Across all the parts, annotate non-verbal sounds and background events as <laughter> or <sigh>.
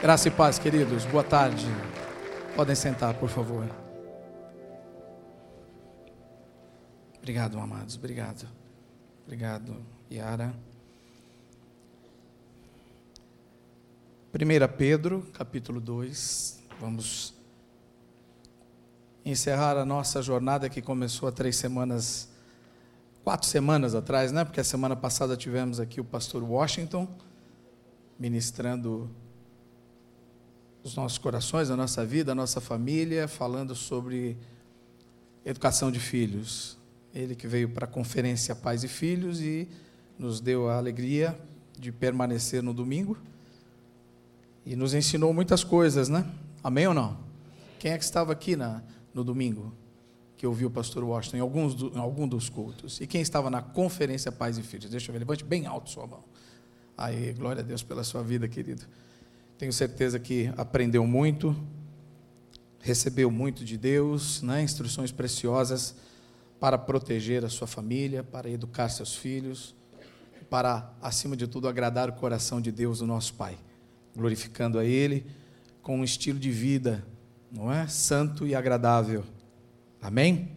Graça e paz, queridos. Boa tarde. Podem sentar, por favor. Obrigado, amados. Obrigado. Obrigado, Yara. 1 Pedro, capítulo 2. Vamos encerrar a nossa jornada que começou há três semanas, quatro semanas atrás, né? Porque a semana passada tivemos aqui o pastor Washington ministrando os nossos corações, a nossa vida, a nossa família, falando sobre educação de filhos. Ele que veio para a conferência Pais e Filhos e nos deu a alegria de permanecer no domingo e nos ensinou muitas coisas, né? Amém ou não? Quem é que estava aqui na, no domingo que ouviu o pastor Washington em, alguns do, em algum dos cultos? E quem estava na conferência Pais e Filhos? Deixa eu ver, levante bem alto sua mão. Aí, glória a Deus pela sua vida, querido. Tenho certeza que aprendeu muito, recebeu muito de Deus, né? instruções preciosas para proteger a sua família, para educar seus filhos, para, acima de tudo, agradar o coração de Deus, o nosso Pai, glorificando a Ele com um estilo de vida, não é? Santo e agradável. Amém?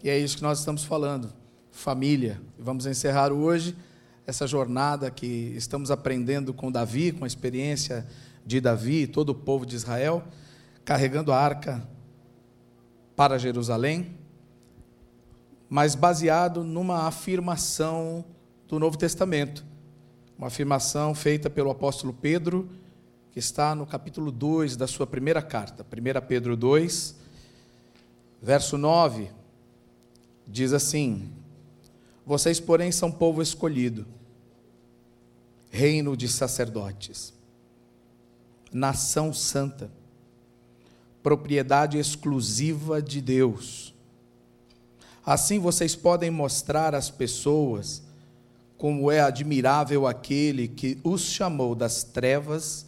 E é isso que nós estamos falando. Família. Vamos encerrar hoje essa jornada que estamos aprendendo com Davi, com a experiência de Davi e todo o povo de Israel, carregando a arca para Jerusalém, mas baseado numa afirmação do Novo Testamento, uma afirmação feita pelo apóstolo Pedro, que está no capítulo 2 da sua primeira carta, 1 Pedro 2, verso 9, diz assim: Vocês, porém, são povo escolhido, reino de sacerdotes nação santa, propriedade exclusiva de Deus. Assim vocês podem mostrar às pessoas como é admirável aquele que os chamou das trevas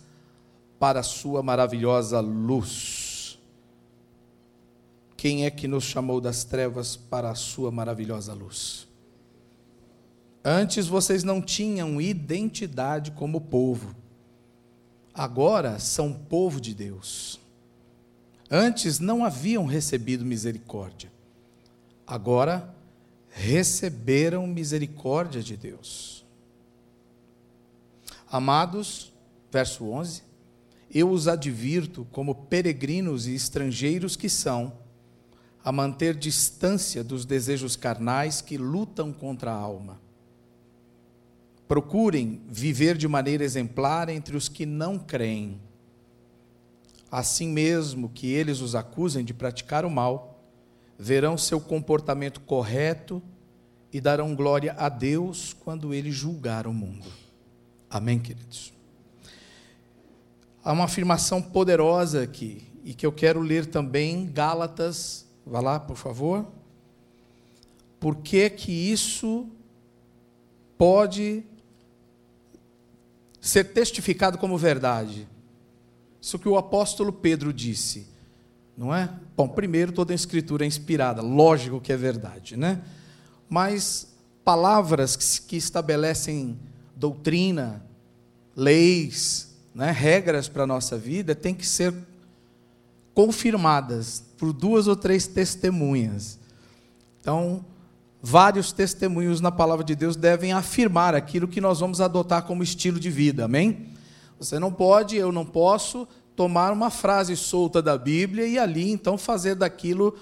para a sua maravilhosa luz. Quem é que nos chamou das trevas para a sua maravilhosa luz? Antes vocês não tinham identidade como povo agora são povo de Deus. Antes não haviam recebido misericórdia, agora receberam misericórdia de Deus. Amados, verso 11: Eu os advirto, como peregrinos e estrangeiros que são, a manter distância dos desejos carnais que lutam contra a alma Procurem viver de maneira exemplar entre os que não creem. Assim mesmo que eles os acusem de praticar o mal, verão seu comportamento correto e darão glória a Deus quando ele julgar o mundo. Amém, queridos? Há uma afirmação poderosa aqui e que eu quero ler também, Gálatas, vá lá, por favor. Por que que isso pode ser testificado como verdade. Isso que o apóstolo Pedro disse, não é? Bom, primeiro, toda a escritura é inspirada, lógico que é verdade, né? Mas palavras que estabelecem doutrina, leis, né, regras para a nossa vida, têm que ser confirmadas por duas ou três testemunhas. Então, vários testemunhos na palavra de Deus devem afirmar aquilo que nós vamos adotar como estilo de vida, amém? Você não pode, eu não posso tomar uma frase solta da Bíblia e ali então fazer daquilo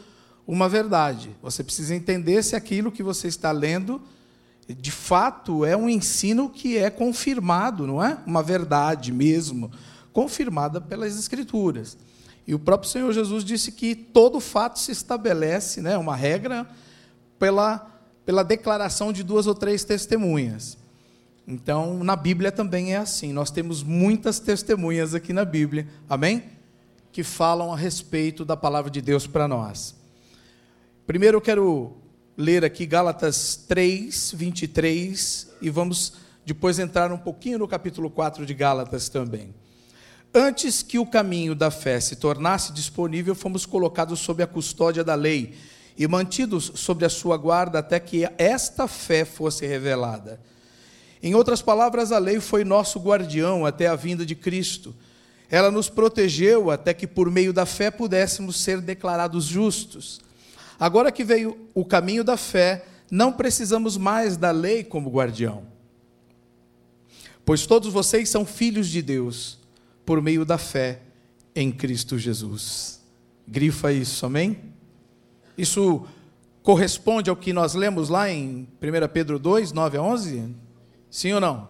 uma verdade. Você precisa entender se aquilo que você está lendo de fato é um ensino que é confirmado, não é? Uma verdade mesmo, confirmada pelas Escrituras. E o próprio Senhor Jesus disse que todo fato se estabelece, né, uma regra pela, pela declaração de duas ou três testemunhas. Então, na Bíblia também é assim. Nós temos muitas testemunhas aqui na Bíblia, amém? Que falam a respeito da palavra de Deus para nós. Primeiro eu quero ler aqui Gálatas 3, 23, e vamos depois entrar um pouquinho no capítulo 4 de Gálatas também. Antes que o caminho da fé se tornasse disponível, fomos colocados sob a custódia da lei e mantidos sobre a sua guarda até que esta fé fosse revelada. Em outras palavras, a lei foi nosso guardião até a vinda de Cristo. ela nos protegeu até que por meio da fé pudéssemos ser declarados justos. Agora que veio o caminho da fé, não precisamos mais da lei como guardião. Pois todos vocês são filhos de Deus por meio da fé em Cristo Jesus. Grifa isso, amém? Isso corresponde ao que nós lemos lá em 1 Pedro 2, 9 a 11? Sim ou não?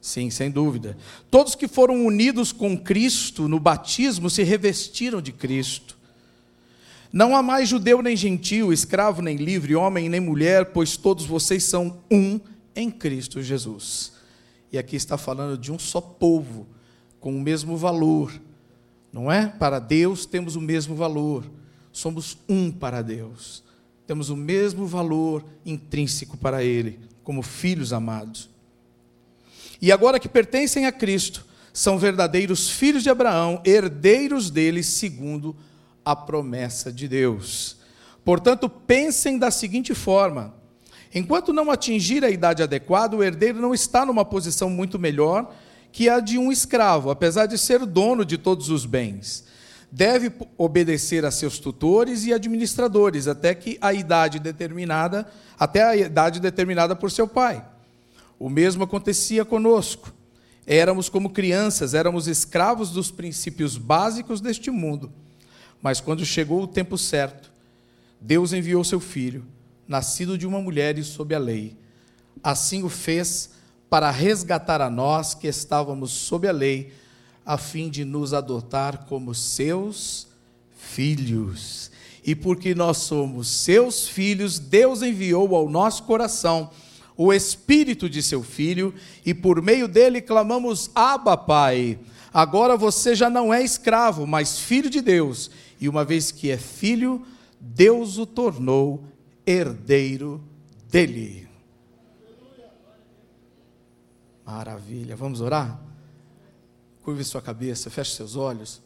Sim, sem dúvida. Todos que foram unidos com Cristo no batismo se revestiram de Cristo. Não há mais judeu nem gentil, escravo nem livre, homem nem mulher, pois todos vocês são um em Cristo Jesus. E aqui está falando de um só povo, com o mesmo valor, não é? Para Deus temos o mesmo valor, somos um para Deus, temos o mesmo valor intrínseco para Ele, como filhos amados. E agora que pertencem a Cristo, são verdadeiros filhos de Abraão, herdeiros dele segundo a promessa de Deus. Portanto, pensem da seguinte forma: enquanto não atingir a idade adequada, o herdeiro não está numa posição muito melhor que a de um escravo, apesar de ser dono de todos os bens. Deve obedecer a seus tutores e administradores até que a idade determinada, até a idade determinada por seu pai. O mesmo acontecia conosco. Éramos como crianças, éramos escravos dos princípios básicos deste mundo. Mas quando chegou o tempo certo, Deus enviou seu filho, nascido de uma mulher e sob a lei. Assim o fez para resgatar a nós que estávamos sob a lei, a fim de nos adotar como seus filhos. E porque nós somos seus filhos, Deus enviou ao nosso coração o Espírito de seu Filho, e por meio dele clamamos: Abba, Pai. Agora você já não é escravo, mas filho de Deus, e uma vez que é filho, Deus o tornou herdeiro dele. Maravilha, vamos orar? Curve sua cabeça, feche seus olhos.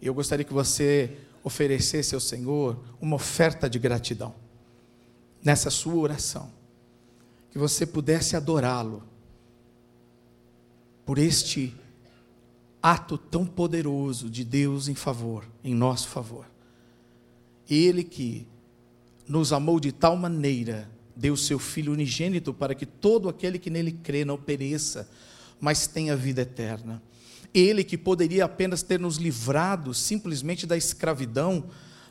E eu gostaria que você oferecesse ao Senhor uma oferta de gratidão nessa sua oração que você pudesse adorá-lo por este ato tão poderoso de Deus em favor, em nosso favor. Ele que nos amou de tal maneira, deu seu Filho unigênito para que todo aquele que nele crê não pereça, mas tenha vida eterna. Ele que poderia apenas ter nos livrado simplesmente da escravidão,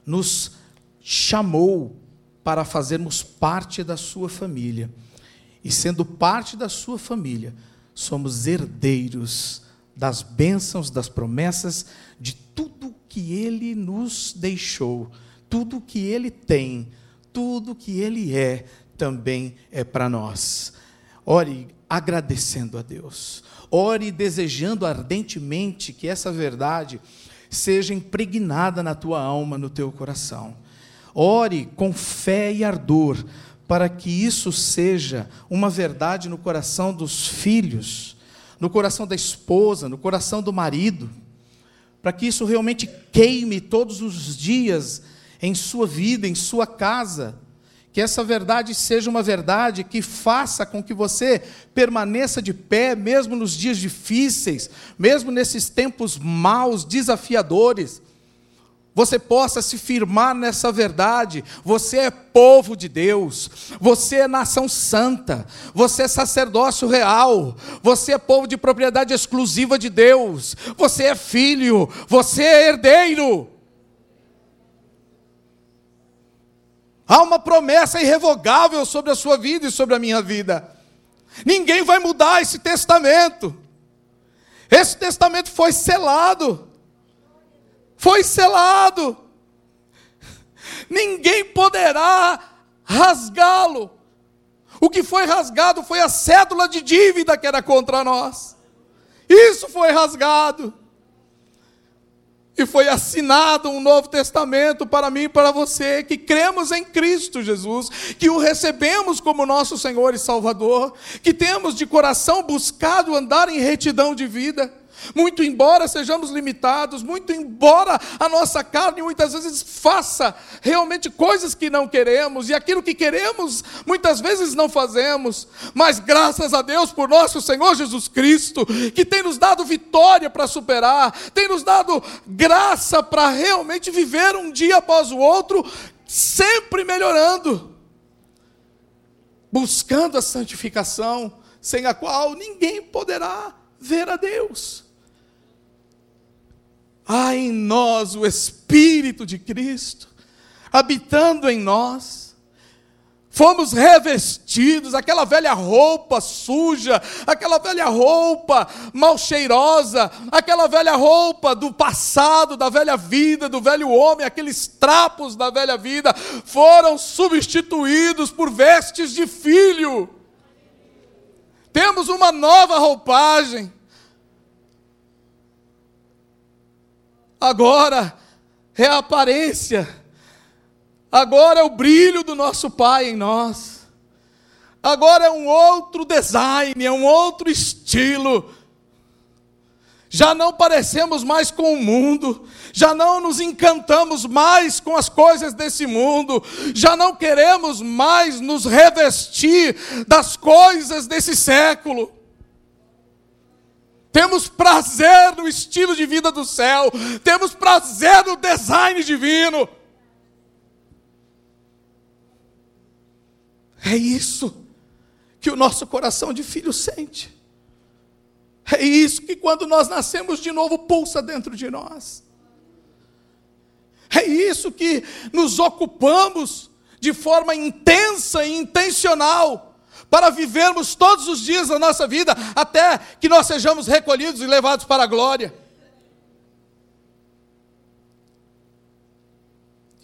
nos chamou para fazermos parte da sua família e sendo parte da sua família, somos herdeiros das bênçãos, das promessas, de tudo que ele nos deixou, tudo que ele tem, tudo que ele é, também é para nós. Ore agradecendo a Deus, ore desejando ardentemente que essa verdade seja impregnada na tua alma, no teu coração. Ore com fé e ardor, para que isso seja uma verdade no coração dos filhos, no coração da esposa, no coração do marido, para que isso realmente queime todos os dias em sua vida, em sua casa. Que essa verdade seja uma verdade que faça com que você permaneça de pé, mesmo nos dias difíceis, mesmo nesses tempos maus, desafiadores. Você possa se firmar nessa verdade. Você é povo de Deus, você é nação santa, você é sacerdócio real, você é povo de propriedade exclusiva de Deus, você é filho, você é herdeiro. Há uma promessa irrevogável sobre a sua vida e sobre a minha vida. Ninguém vai mudar esse testamento. Esse testamento foi selado foi selado. Ninguém poderá rasgá-lo. O que foi rasgado foi a cédula de dívida que era contra nós. Isso foi rasgado. E foi assinado um novo testamento para mim e para você, que cremos em Cristo Jesus, que o recebemos como nosso Senhor e Salvador, que temos de coração buscado andar em retidão de vida Muito embora sejamos limitados, muito embora a nossa carne muitas vezes faça realmente coisas que não queremos, e aquilo que queremos muitas vezes não fazemos, mas graças a Deus por nosso Senhor Jesus Cristo, que tem nos dado vitória para superar, tem nos dado graça para realmente viver um dia após o outro, sempre melhorando, buscando a santificação, sem a qual ninguém poderá ver a Deus. Há em nós o Espírito de Cristo, habitando em nós. Fomos revestidos, aquela velha roupa suja, aquela velha roupa mal cheirosa, aquela velha roupa do passado, da velha vida, do velho homem, aqueles trapos da velha vida, foram substituídos por vestes de filho. Temos uma nova roupagem. Agora é a aparência, agora é o brilho do nosso Pai em nós, agora é um outro design, é um outro estilo. Já não parecemos mais com o mundo, já não nos encantamos mais com as coisas desse mundo, já não queremos mais nos revestir das coisas desse século. Temos prazer no estilo de vida do céu, temos prazer no design divino. É isso que o nosso coração de filho sente. É isso que quando nós nascemos de novo pulsa dentro de nós. É isso que nos ocupamos de forma intensa e intencional para vivermos todos os dias da nossa vida, até que nós sejamos recolhidos e levados para a glória.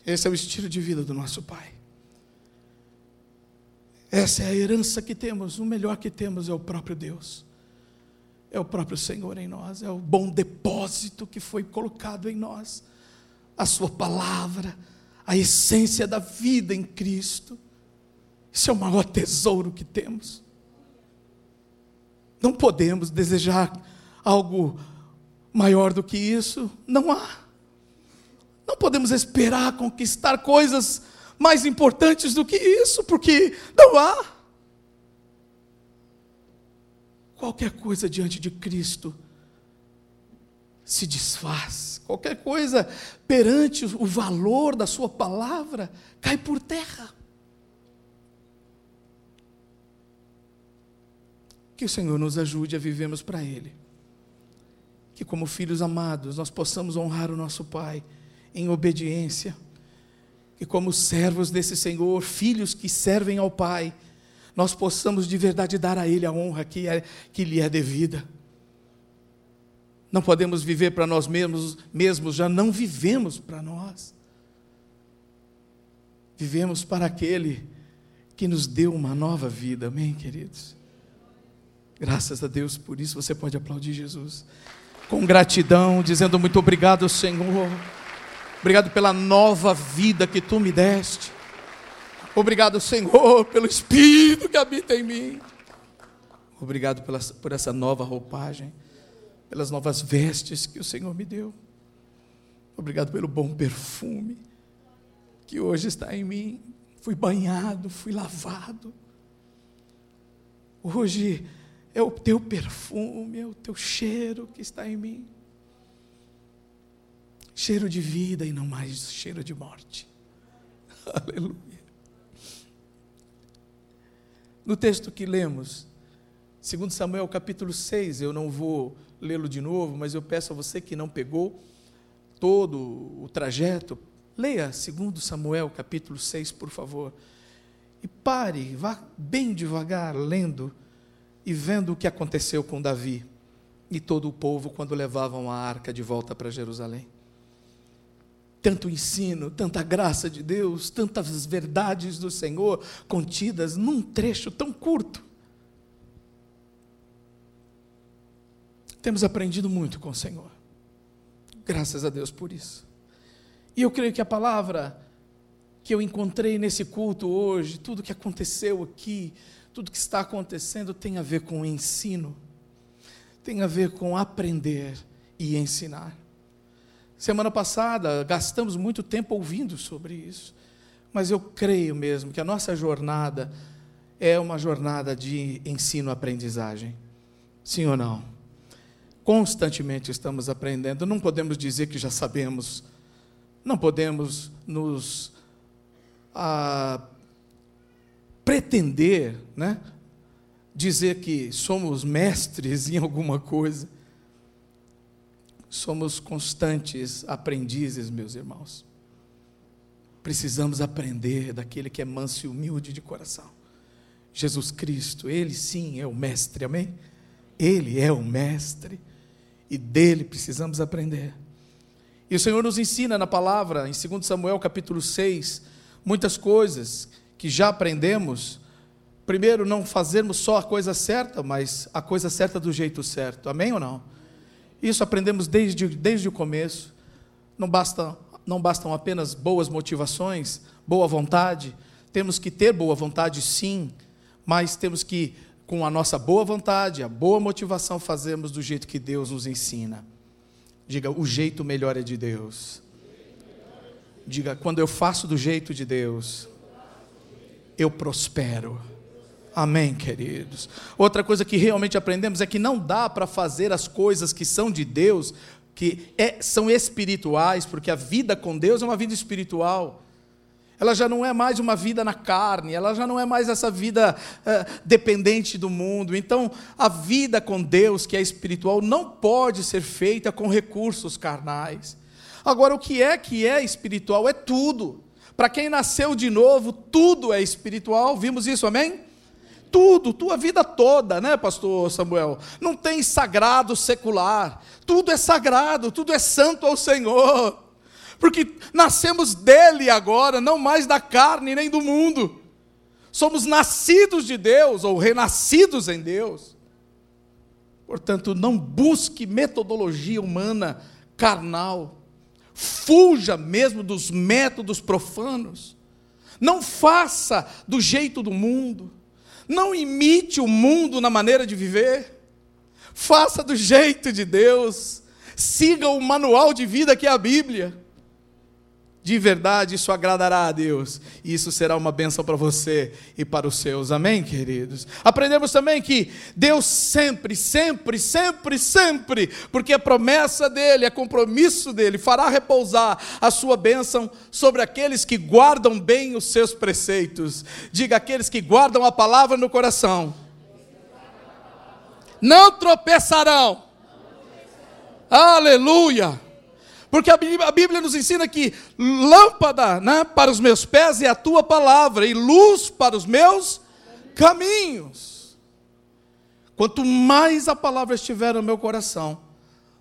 Esse é o estilo de vida do nosso Pai. Essa é a herança que temos, o melhor que temos é o próprio Deus. É o próprio Senhor em nós, é o bom depósito que foi colocado em nós. A Sua palavra, a essência da vida em Cristo. Esse é o maior tesouro que temos. Não podemos desejar algo maior do que isso, não há. Não podemos esperar conquistar coisas mais importantes do que isso, porque não há. Qualquer coisa diante de Cristo se desfaz, qualquer coisa perante o valor da Sua palavra cai por terra. Que o Senhor nos ajude a vivermos para Ele. Que, como filhos amados, nós possamos honrar o nosso Pai em obediência. Que, como servos desse Senhor, filhos que servem ao Pai, nós possamos de verdade dar a Ele a honra que, é, que lhe é devida. Não podemos viver para nós mesmos, mesmos, já não vivemos para nós. Vivemos para aquele que nos deu uma nova vida, amém, queridos? Graças a Deus por isso você pode aplaudir Jesus. Com gratidão, dizendo muito obrigado, Senhor. Obrigado pela nova vida que tu me deste. Obrigado, Senhor, pelo Espírito que habita em mim. Obrigado pela, por essa nova roupagem, pelas novas vestes que o Senhor me deu. Obrigado pelo bom perfume que hoje está em mim. Fui banhado, fui lavado. Hoje é o teu perfume, é o teu cheiro que está em mim. Cheiro de vida e não mais cheiro de morte. <laughs> Aleluia. No texto que lemos, segundo Samuel capítulo 6, eu não vou lê-lo de novo, mas eu peço a você que não pegou todo o trajeto, leia segundo Samuel capítulo 6, por favor. E pare, vá bem devagar lendo e vendo o que aconteceu com Davi e todo o povo quando levavam a arca de volta para Jerusalém. Tanto ensino, tanta graça de Deus, tantas verdades do Senhor contidas num trecho tão curto. Temos aprendido muito com o Senhor. Graças a Deus por isso. E eu creio que a palavra que eu encontrei nesse culto hoje, tudo que aconteceu aqui, tudo que está acontecendo tem a ver com ensino, tem a ver com aprender e ensinar. Semana passada gastamos muito tempo ouvindo sobre isso, mas eu creio mesmo que a nossa jornada é uma jornada de ensino-aprendizagem. Sim ou não? Constantemente estamos aprendendo, não podemos dizer que já sabemos, não podemos nos ah, pretender, né? dizer que somos mestres em alguma coisa. Somos constantes aprendizes, meus irmãos. Precisamos aprender daquele que é manso e humilde de coração. Jesus Cristo, Ele sim é o Mestre, amém? Ele é o Mestre e dele precisamos aprender. E o Senhor nos ensina na palavra, em 2 Samuel capítulo 6, muitas coisas que já aprendemos. Primeiro, não fazermos só a coisa certa, mas a coisa certa do jeito certo, amém ou não? Isso aprendemos desde, desde o começo. Não, basta, não bastam apenas boas motivações, boa vontade, temos que ter boa vontade sim, mas temos que, com a nossa boa vontade, a boa motivação, fazermos do jeito que Deus nos ensina. Diga, o jeito melhor é de Deus. Diga, quando eu faço do jeito de Deus, eu prospero. Amém, queridos. Outra coisa que realmente aprendemos é que não dá para fazer as coisas que são de Deus, que é, são espirituais, porque a vida com Deus é uma vida espiritual ela já não é mais uma vida na carne, ela já não é mais essa vida é, dependente do mundo. Então, a vida com Deus, que é espiritual, não pode ser feita com recursos carnais. Agora, o que é que é espiritual? É tudo. Para quem nasceu de novo, tudo é espiritual. Vimos isso, amém? Tudo, tua vida toda, né, pastor Samuel? Não tem sagrado secular. Tudo é sagrado, tudo é santo ao Senhor porque nascemos dele agora, não mais da carne nem do mundo. Somos nascidos de Deus ou renascidos em Deus. Portanto, não busque metodologia humana carnal. Fuja mesmo dos métodos profanos. Não faça do jeito do mundo. Não imite o mundo na maneira de viver. Faça do jeito de Deus. Siga o manual de vida que é a Bíblia de verdade, isso agradará a Deus. E isso será uma bênção para você e para os seus. Amém, queridos? Aprendemos também que Deus sempre, sempre, sempre, sempre, porque é promessa dele, é compromisso dele, fará repousar a sua bênção sobre aqueles que guardam bem os seus preceitos. Diga aqueles que guardam a palavra no coração. Não tropeçarão. Aleluia. Porque a Bíblia, a Bíblia nos ensina que lâmpada né, para os meus pés é a tua palavra, e luz para os meus caminhos. Quanto mais a palavra estiver no meu coração,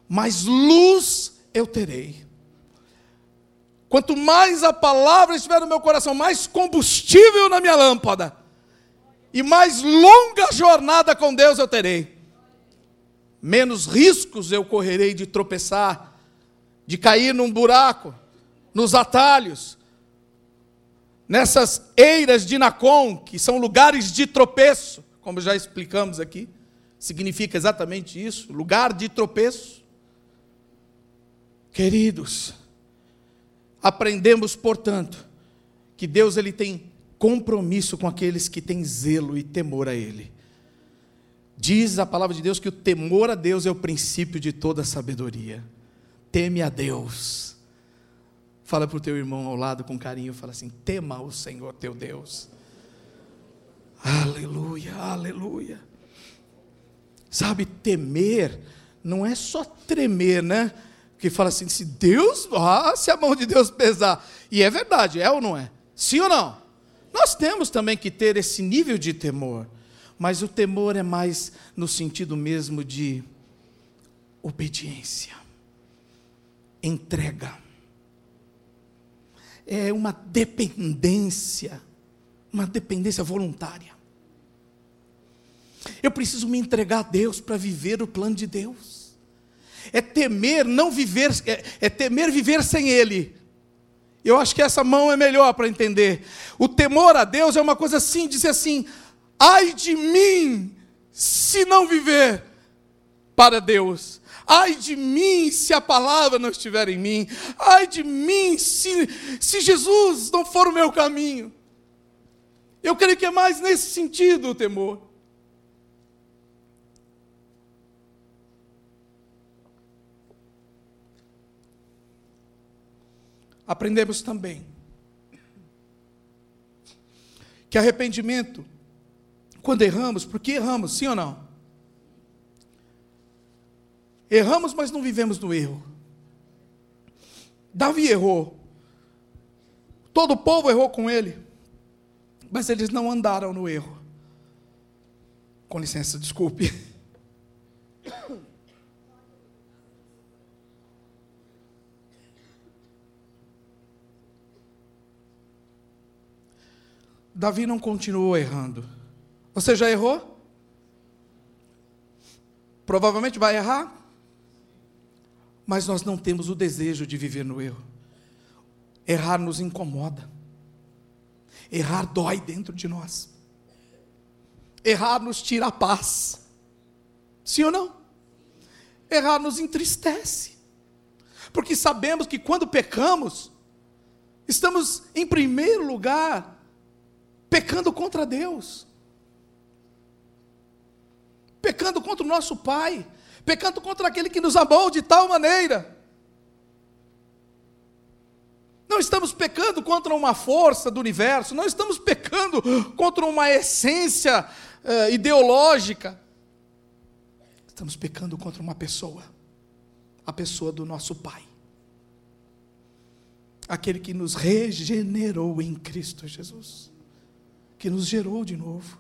mais luz eu terei. Quanto mais a palavra estiver no meu coração, mais combustível na minha lâmpada, e mais longa jornada com Deus eu terei. Menos riscos eu correrei de tropeçar de cair num buraco, nos atalhos, nessas eiras de Nacon, que são lugares de tropeço, como já explicamos aqui, significa exatamente isso, lugar de tropeço. Queridos, aprendemos, portanto, que Deus ele tem compromisso com aqueles que têm zelo e temor a ele. Diz a palavra de Deus que o temor a Deus é o princípio de toda sabedoria teme a Deus. Fala para o teu irmão ao lado com carinho, fala assim: tema o Senhor teu Deus. Aleluia, aleluia. Sabe, temer não é só tremer, né? Que fala assim: se Deus, ah, se a mão de Deus pesar. E é verdade, é ou não é? Sim ou não? Nós temos também que ter esse nível de temor. Mas o temor é mais no sentido mesmo de obediência entrega. É uma dependência, uma dependência voluntária. Eu preciso me entregar a Deus para viver o plano de Deus. É temer não viver, é, é temer viver sem Ele. Eu acho que essa mão é melhor para entender. O temor a Deus é uma coisa assim, dizer assim: ai de mim, se não viver. para Deus. Ai de mim se a palavra não estiver em mim. Ai de mim se, se Jesus não for o meu caminho. Eu creio que é mais nesse sentido o temor. Aprendemos também que arrependimento, quando erramos, porque erramos, sim ou não? Erramos, mas não vivemos no erro. Davi errou. Todo o povo errou com ele. Mas eles não andaram no erro. Com licença, desculpe. Davi não continuou errando. Você já errou? Provavelmente vai errar. Mas nós não temos o desejo de viver no erro. Errar nos incomoda. Errar dói dentro de nós. Errar nos tira a paz. Sim ou não? Errar nos entristece. Porque sabemos que quando pecamos, estamos em primeiro lugar pecando contra Deus, pecando contra o nosso Pai, pecando contra aquele que nos amou de tal maneira. Não estamos pecando contra uma força do universo, não estamos pecando contra uma essência uh, ideológica. Estamos pecando contra uma pessoa, a pessoa do nosso Pai. Aquele que nos regenerou em Cristo Jesus que nos gerou de novo,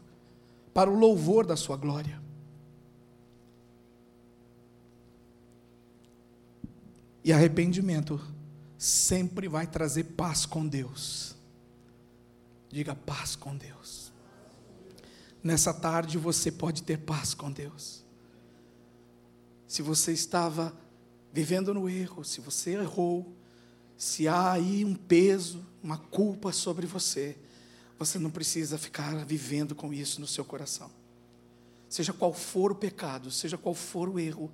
para o louvor da Sua glória. E arrependimento sempre vai trazer paz com Deus. Diga paz com Deus. Nessa tarde você pode ter paz com Deus. Se você estava vivendo no erro, se você errou, se há aí um peso, uma culpa sobre você, você não precisa ficar vivendo com isso no seu coração. Seja qual for o pecado, seja qual for o erro,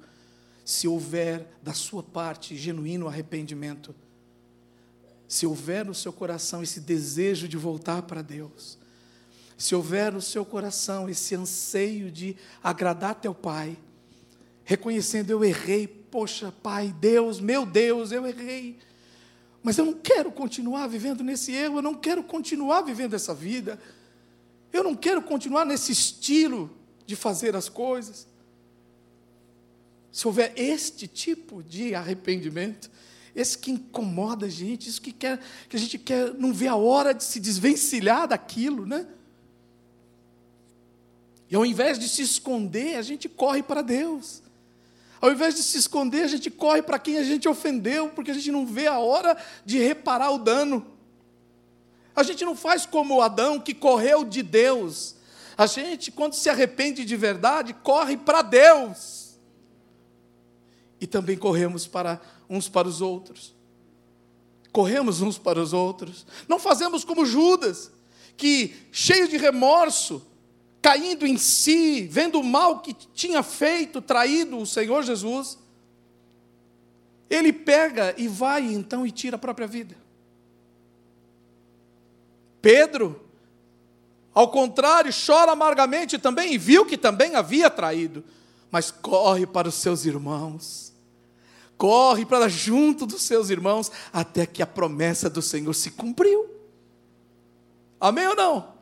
se houver da sua parte genuíno arrependimento, se houver no seu coração esse desejo de voltar para Deus, se houver no seu coração esse anseio de agradar teu Pai, reconhecendo eu errei, poxa, Pai, Deus, meu Deus, eu errei mas eu não quero continuar vivendo nesse erro, eu não quero continuar vivendo essa vida. Eu não quero continuar nesse estilo de fazer as coisas. Se houver este tipo de arrependimento, esse que incomoda a gente, isso que, quer, que a gente quer, não vê a hora de se desvencilhar daquilo, né? E ao invés de se esconder, a gente corre para Deus. Ao invés de se esconder, a gente corre para quem a gente ofendeu, porque a gente não vê a hora de reparar o dano. A gente não faz como Adão, que correu de Deus. A gente, quando se arrepende de verdade, corre para Deus. E também corremos para uns para os outros. Corremos uns para os outros. Não fazemos como Judas, que, cheio de remorso, caindo em si, vendo o mal que tinha feito, traído o Senhor Jesus, ele pega e vai então e tira a própria vida. Pedro, ao contrário, chora amargamente também e viu que também havia traído, mas corre para os seus irmãos, corre para junto dos seus irmãos, até que a promessa do Senhor se cumpriu. Amém ou não?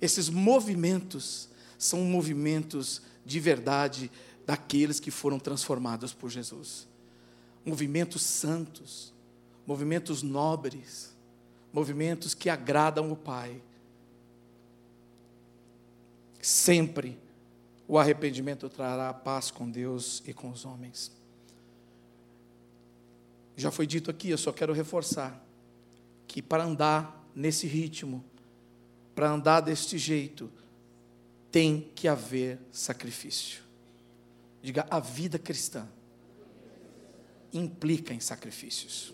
Esses movimentos são movimentos de verdade daqueles que foram transformados por Jesus. Movimentos santos, movimentos nobres, movimentos que agradam o Pai. Sempre o arrependimento trará paz com Deus e com os homens. Já foi dito aqui, eu só quero reforçar que para andar nesse ritmo, para andar deste jeito, tem que haver sacrifício. Diga, a vida cristã implica em sacrifícios.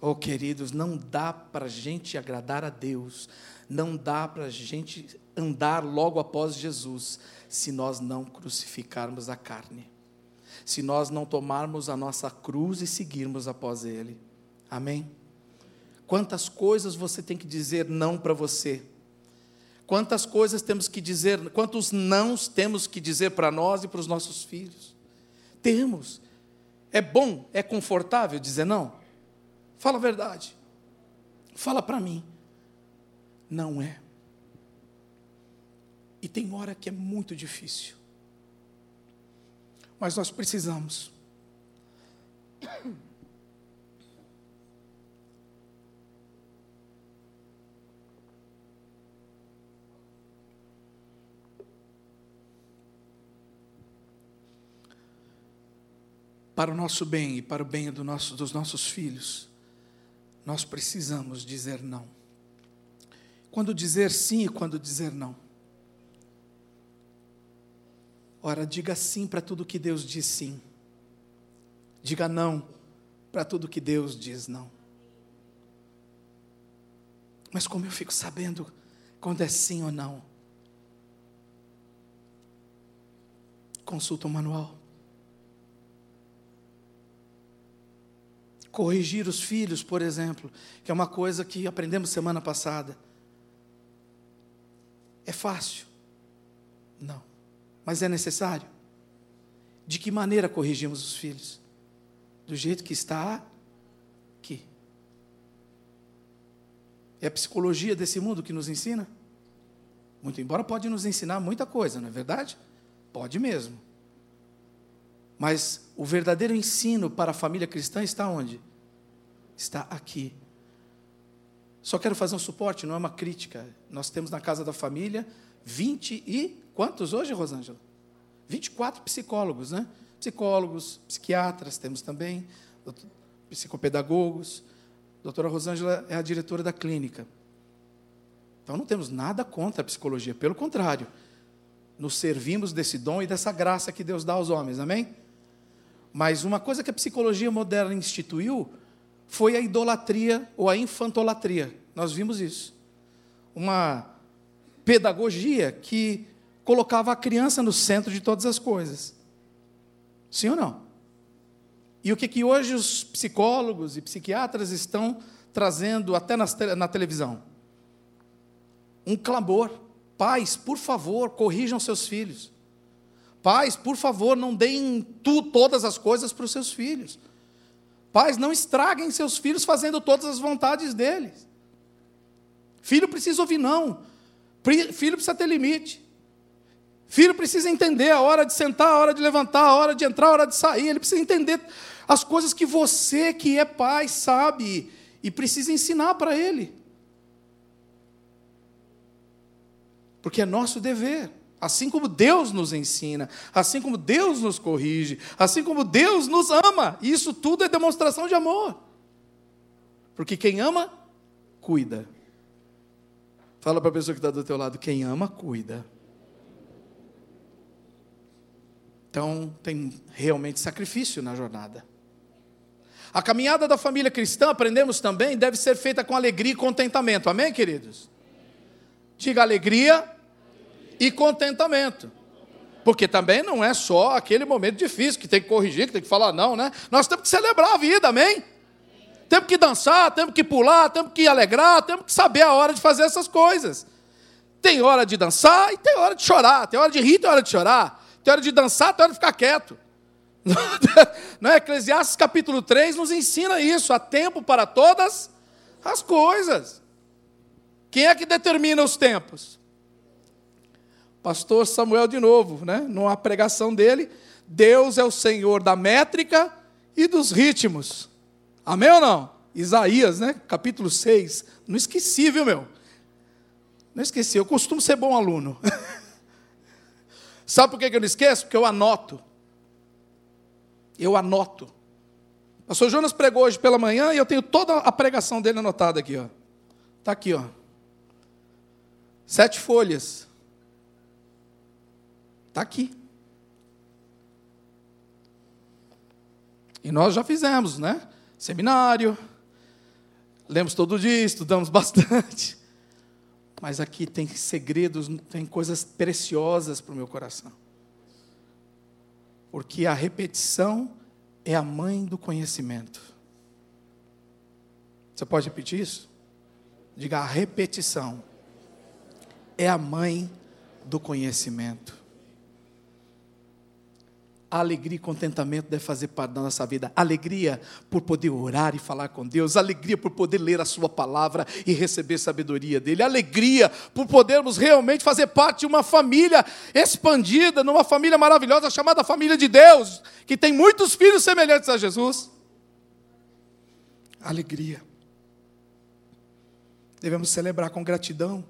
Oh, queridos, não dá para a gente agradar a Deus, não dá para a gente andar logo após Jesus, se nós não crucificarmos a carne, se nós não tomarmos a nossa cruz e seguirmos após Ele. Amém? Quantas coisas você tem que dizer não para você? Quantas coisas temos que dizer, quantos nãos temos que dizer para nós e para os nossos filhos? Temos. É bom, é confortável dizer não? Fala a verdade. Fala para mim. Não é. E tem hora que é muito difícil. Mas nós precisamos. Para o nosso bem e para o bem do nosso, dos nossos filhos nós precisamos dizer não. Quando dizer sim e quando dizer não. Ora, diga sim para tudo que Deus diz sim. Diga não para tudo que Deus diz não. Mas como eu fico sabendo quando é sim ou não? Consulta o manual. corrigir os filhos, por exemplo, que é uma coisa que aprendemos semana passada. É fácil? Não. Mas é necessário? De que maneira corrigimos os filhos? Do jeito que está aqui. É a psicologia desse mundo que nos ensina? Muito embora pode nos ensinar muita coisa, não é verdade? Pode mesmo. Mas o verdadeiro ensino para a família cristã está onde? Está aqui. Só quero fazer um suporte, não é uma crítica. Nós temos na Casa da Família 20 e quantos hoje, Rosângela? 24 psicólogos, né? Psicólogos, psiquiatras temos também, psicopedagogos. A doutora Rosângela é a diretora da clínica. Então não temos nada contra a psicologia, pelo contrário, nos servimos desse dom e dessa graça que Deus dá aos homens, amém? Mas uma coisa que a psicologia moderna instituiu foi a idolatria ou a infantolatria. Nós vimos isso. Uma pedagogia que colocava a criança no centro de todas as coisas. Sim ou não? E o que, que hoje os psicólogos e psiquiatras estão trazendo até na televisão? Um clamor. Pais, por favor, corrijam seus filhos. Pais, por favor, não deem tu todas as coisas para os seus filhos. Pais, não estraguem seus filhos fazendo todas as vontades deles. Filho precisa ouvir não. Filho precisa ter limite. Filho precisa entender a hora de sentar, a hora de levantar, a hora de entrar, a hora de sair. Ele precisa entender as coisas que você, que é pai, sabe e precisa ensinar para ele. Porque é nosso dever. Assim como Deus nos ensina, assim como Deus nos corrige, assim como Deus nos ama, isso tudo é demonstração de amor. Porque quem ama, cuida. Fala para a pessoa que está do teu lado, quem ama, cuida. Então, tem realmente sacrifício na jornada. A caminhada da família cristã, aprendemos também, deve ser feita com alegria e contentamento. Amém, queridos? Diga alegria e contentamento. Porque também não é só aquele momento difícil que tem que corrigir, que tem que falar não, né? Nós temos que celebrar a vida, amém? Temos que dançar, temos que pular, temos que alegrar, temos que saber a hora de fazer essas coisas. Tem hora de dançar e tem hora de chorar, tem hora de rir, tem hora de chorar, tem hora de dançar, tem hora de ficar quieto. <laughs> Não é? Eclesiastes capítulo 3 nos ensina isso, há tempo para todas as coisas. Quem é que determina os tempos? pastor Samuel de novo, né? numa pregação dele, Deus é o Senhor da métrica e dos ritmos. Amém ou não? Isaías, né? capítulo 6. Não esqueci, viu, meu? Não esqueci, eu costumo ser bom aluno. <laughs> Sabe por que eu não esqueço? Porque eu anoto. Eu anoto. O pastor Jonas pregou hoje pela manhã e eu tenho toda a pregação dele anotada aqui. Está aqui, ó. Sete folhas. Está aqui. E nós já fizemos, né? Seminário, lemos todo dia, estudamos <laughs> bastante. Mas aqui tem segredos, tem coisas preciosas para o meu coração. Porque a repetição é a mãe do conhecimento. Você pode repetir isso? Diga: a repetição é a mãe do conhecimento. Alegria e contentamento deve fazer parte da nossa vida. Alegria por poder orar e falar com Deus. Alegria por poder ler a Sua palavra e receber sabedoria dEle. Alegria por podermos realmente fazer parte de uma família expandida, numa família maravilhosa chamada família de Deus, que tem muitos filhos semelhantes a Jesus. Alegria. Devemos celebrar com gratidão,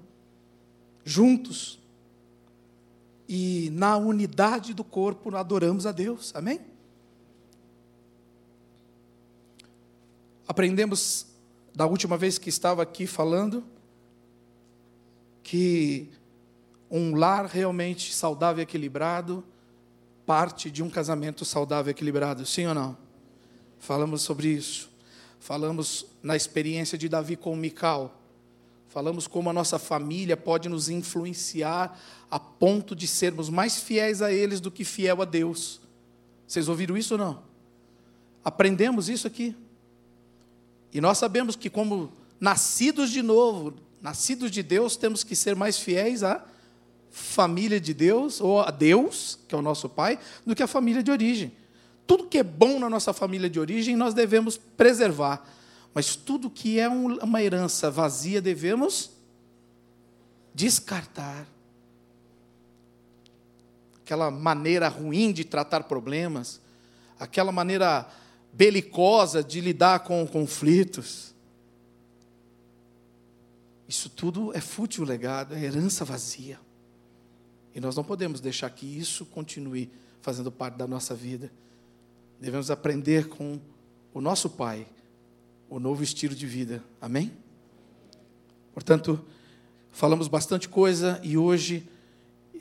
juntos, e na unidade do corpo adoramos a Deus. Amém? Aprendemos da última vez que estava aqui falando que um lar realmente saudável e equilibrado parte de um casamento saudável e equilibrado, sim ou não? Falamos sobre isso. Falamos na experiência de Davi com Mical. Falamos como a nossa família pode nos influenciar a ponto de sermos mais fiéis a eles do que fiel a Deus. Vocês ouviram isso ou não? Aprendemos isso aqui. E nós sabemos que, como nascidos de novo, nascidos de Deus, temos que ser mais fiéis à família de Deus, ou a Deus, que é o nosso Pai, do que a família de origem. Tudo que é bom na nossa família de origem, nós devemos preservar mas tudo que é uma herança vazia devemos descartar. Aquela maneira ruim de tratar problemas, aquela maneira belicosa de lidar com conflitos. Isso tudo é fútil legado, é herança vazia. E nós não podemos deixar que isso continue fazendo parte da nossa vida. Devemos aprender com o nosso Pai o novo estilo de vida. Amém? Portanto, falamos bastante coisa e hoje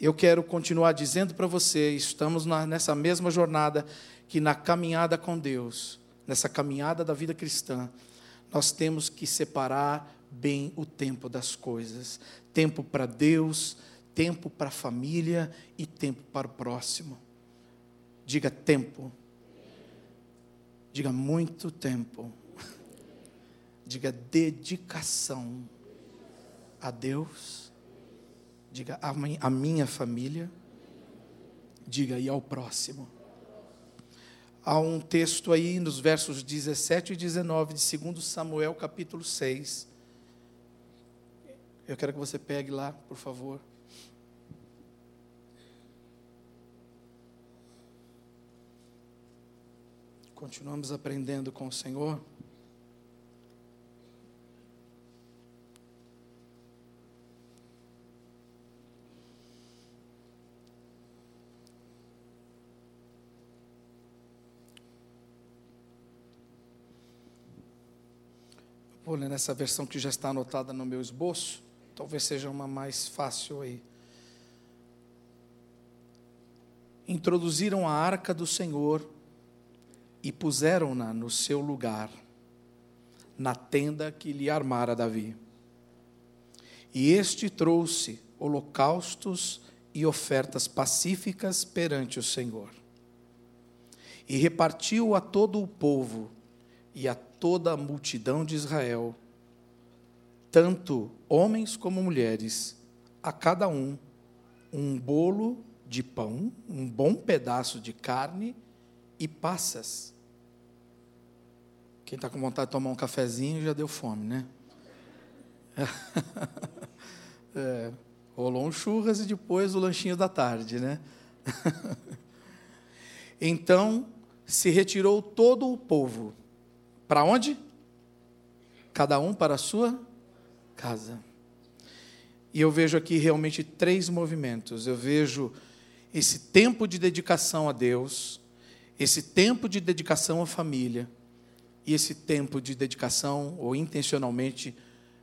eu quero continuar dizendo para você, estamos na, nessa mesma jornada que na caminhada com Deus, nessa caminhada da vida cristã, nós temos que separar bem o tempo das coisas. Tempo para Deus, tempo para a família e tempo para o próximo. Diga tempo. Diga muito tempo. Diga dedicação a Deus. Diga a minha família. Diga e ao próximo. Há um texto aí nos versos 17 e 19 de 2 Samuel, capítulo 6. Eu quero que você pegue lá, por favor. Continuamos aprendendo com o Senhor. Vou ler nessa versão que já está anotada no meu esboço. Talvez seja uma mais fácil aí. Introduziram a arca do Senhor e puseram-na no seu lugar, na tenda que lhe armara Davi. E este trouxe holocaustos e ofertas pacíficas perante o Senhor. E repartiu a todo o povo e a toda a multidão de Israel, tanto homens como mulheres, a cada um um bolo de pão, um bom pedaço de carne e passas. Quem está com vontade de tomar um cafezinho já deu fome, né? <laughs> é, rolou um churras e depois o lanchinho da tarde, né? <laughs> então se retirou todo o povo. Para onde? cada um para a sua casa. E eu vejo aqui realmente três movimentos. Eu vejo esse tempo de dedicação a Deus, esse tempo de dedicação à família e esse tempo de dedicação, ou intencionalmente,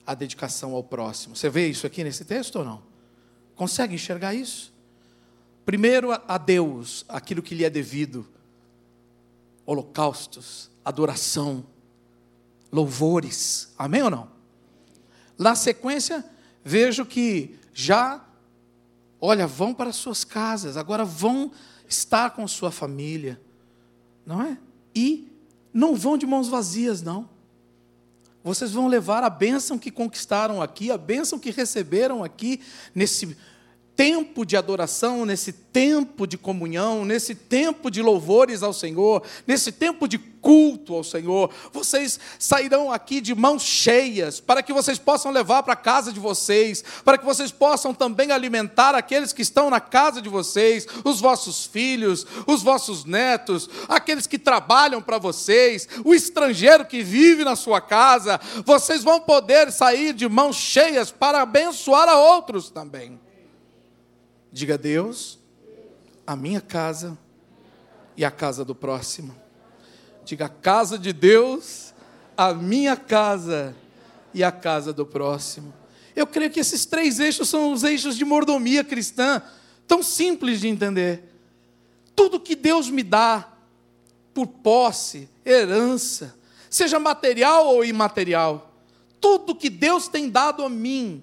a dedicação ao próximo. Você vê isso aqui nesse texto ou não? Consegue enxergar isso? Primeiro a Deus, aquilo que lhe é devido, holocaustos, adoração, louvores. Amém ou não? Na sequência, vejo que já, olha, vão para suas casas, agora vão estar com sua família, não é? E não vão de mãos vazias, não. Vocês vão levar a bênção que conquistaram aqui, a bênção que receberam aqui nesse tempo de adoração, nesse tempo de comunhão, nesse tempo de louvores ao Senhor, nesse tempo de culto ao Senhor. Vocês sairão aqui de mãos cheias, para que vocês possam levar para a casa de vocês, para que vocês possam também alimentar aqueles que estão na casa de vocês, os vossos filhos, os vossos netos, aqueles que trabalham para vocês, o estrangeiro que vive na sua casa. Vocês vão poder sair de mãos cheias para abençoar a outros também. Diga a Deus, a minha casa e a casa do próximo. Diga a casa de Deus, a minha casa e a casa do próximo. Eu creio que esses três eixos são os eixos de mordomia cristã, tão simples de entender. Tudo que Deus me dá, por posse, herança, seja material ou imaterial, tudo que Deus tem dado a mim,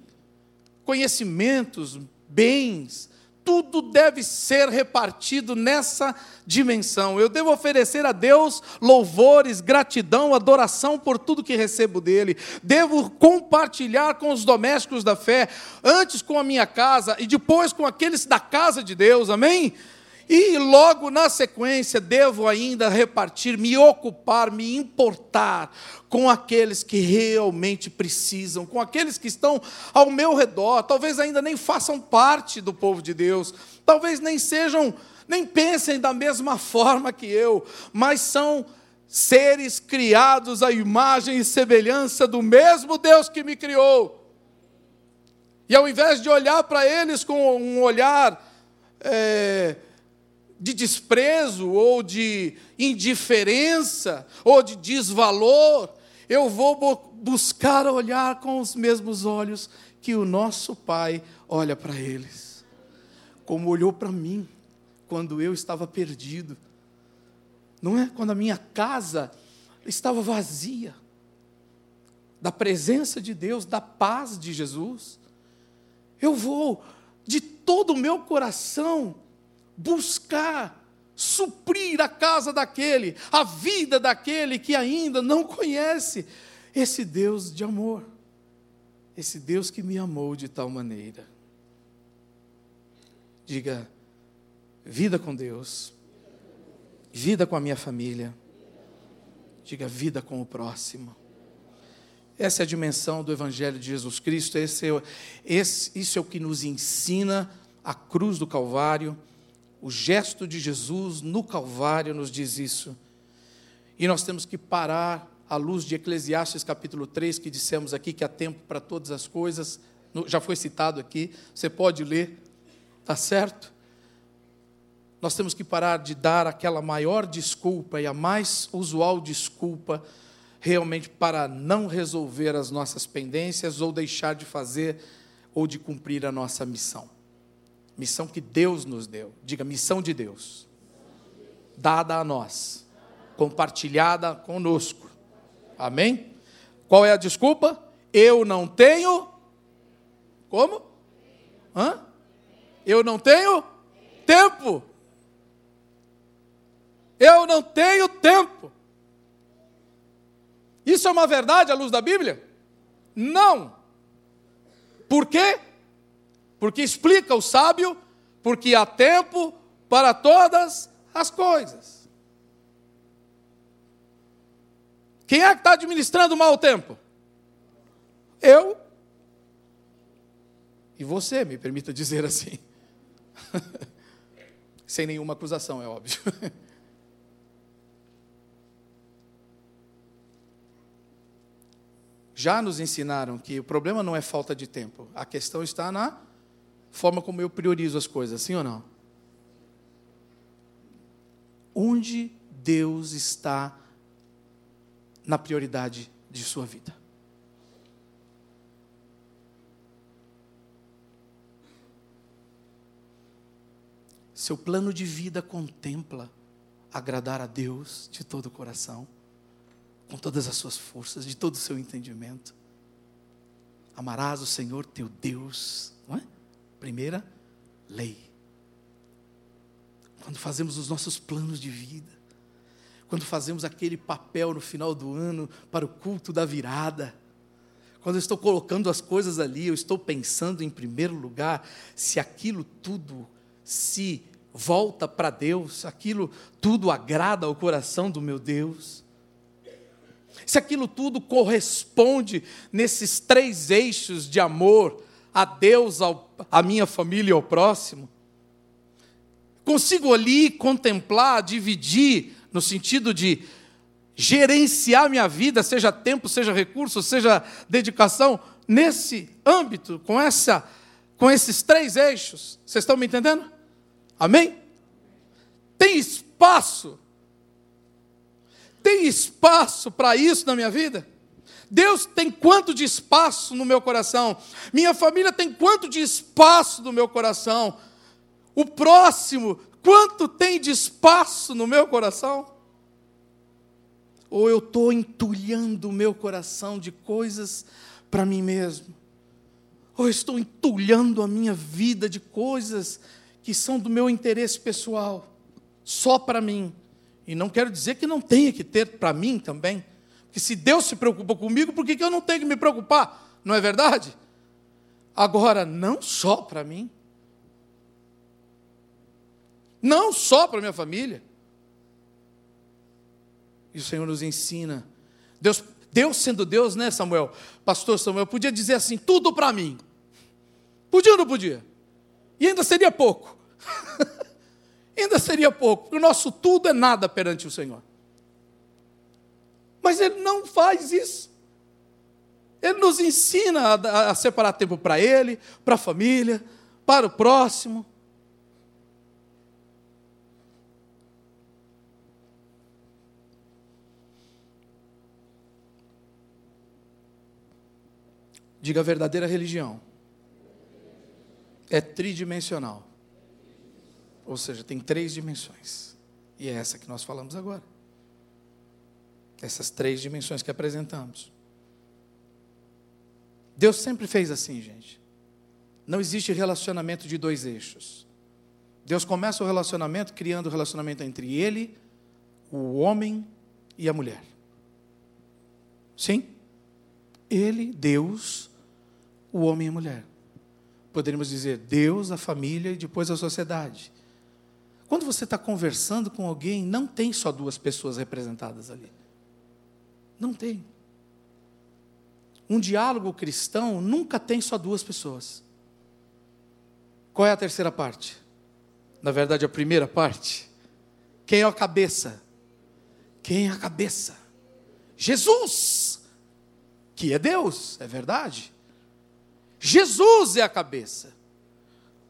conhecimentos, bens, tudo deve ser repartido nessa dimensão. Eu devo oferecer a Deus louvores, gratidão, adoração por tudo que recebo dele. Devo compartilhar com os domésticos da fé, antes com a minha casa e depois com aqueles da casa de Deus. Amém? E logo na sequência, devo ainda repartir, me ocupar, me importar com aqueles que realmente precisam, com aqueles que estão ao meu redor, talvez ainda nem façam parte do povo de Deus, talvez nem sejam, nem pensem da mesma <laughs> forma que eu, mas são seres criados à imagem e semelhança do mesmo Deus que me criou. E ao invés de olhar para eles com um olhar. É, de desprezo ou de indiferença ou de desvalor, eu vou buscar olhar com os mesmos olhos que o nosso Pai olha para eles. Como olhou para mim quando eu estava perdido. Não é? Quando a minha casa estava vazia da presença de Deus, da paz de Jesus. Eu vou de todo o meu coração buscar suprir a casa daquele, a vida daquele que ainda não conhece esse Deus de amor, esse Deus que me amou de tal maneira. Diga, vida com Deus, vida com a minha família, diga, vida com o próximo. Essa é a dimensão do Evangelho de Jesus Cristo, esse é, esse, isso é o que nos ensina a cruz do Calvário o gesto de Jesus no Calvário nos diz isso. E nós temos que parar à luz de Eclesiastes capítulo 3, que dissemos aqui que há tempo para todas as coisas, já foi citado aqui, você pode ler, tá certo? Nós temos que parar de dar aquela maior desculpa e a mais usual desculpa realmente para não resolver as nossas pendências ou deixar de fazer ou de cumprir a nossa missão. Missão que Deus nos deu. Diga, missão de Deus. Dada a nós. Compartilhada conosco. Amém? Qual é a desculpa? Eu não tenho. Como? Hã? Eu não tenho tempo. Eu não tenho tempo. Isso é uma verdade à luz da Bíblia? Não. Por quê? Porque explica o sábio, porque há tempo para todas as coisas. Quem é que está administrando mal o tempo? Eu e você, me permita dizer assim. <laughs> Sem nenhuma acusação, é óbvio. <laughs> Já nos ensinaram que o problema não é falta de tempo, a questão está na forma como eu priorizo as coisas, sim ou não? Onde Deus está na prioridade de sua vida? Seu plano de vida contempla agradar a Deus de todo o coração, com todas as suas forças, de todo o seu entendimento. Amarás o Senhor teu Deus, não é? Primeira lei. Quando fazemos os nossos planos de vida, quando fazemos aquele papel no final do ano para o culto da virada, quando eu estou colocando as coisas ali, eu estou pensando em primeiro lugar se aquilo tudo se volta para Deus, aquilo tudo agrada ao coração do meu Deus, se aquilo tudo corresponde nesses três eixos de amor a Deus, ao, à minha família e ao próximo. Consigo ali contemplar, dividir, no sentido de gerenciar minha vida, seja tempo, seja recurso, seja dedicação, nesse âmbito, com, essa, com esses três eixos. Vocês estão me entendendo? Amém? Tem espaço. Tem espaço para isso na minha vida? Deus tem quanto de espaço no meu coração? Minha família tem quanto de espaço no meu coração? O próximo, quanto tem de espaço no meu coração? Ou eu estou entulhando o meu coração de coisas para mim mesmo? Ou eu estou entulhando a minha vida de coisas que são do meu interesse pessoal, só para mim? E não quero dizer que não tenha que ter para mim também. Porque se Deus se preocupa comigo, por que, que eu não tenho que me preocupar? Não é verdade? Agora, não só para mim. Não só para minha família. E o Senhor nos ensina. Deus, Deus sendo Deus, né, Samuel? Pastor Samuel, podia dizer assim, tudo para mim. Podia ou não podia? E ainda seria pouco. <laughs> ainda seria pouco, porque o nosso tudo é nada perante o Senhor. Mas Ele não faz isso. Ele nos ensina a, a separar tempo para Ele, para a família, para o próximo. Diga a verdadeira religião. É tridimensional. Ou seja, tem três dimensões. E é essa que nós falamos agora. Essas três dimensões que apresentamos. Deus sempre fez assim, gente. Não existe relacionamento de dois eixos. Deus começa o relacionamento criando o relacionamento entre ele, o homem e a mulher. Sim? Ele, Deus, o homem e a mulher. Poderíamos dizer Deus, a família e depois a sociedade. Quando você está conversando com alguém, não tem só duas pessoas representadas ali. Não tem. Um diálogo cristão nunca tem só duas pessoas. Qual é a terceira parte? Na verdade, a primeira parte. Quem é a cabeça? Quem é a cabeça? Jesus, que é Deus, é verdade. Jesus é a cabeça.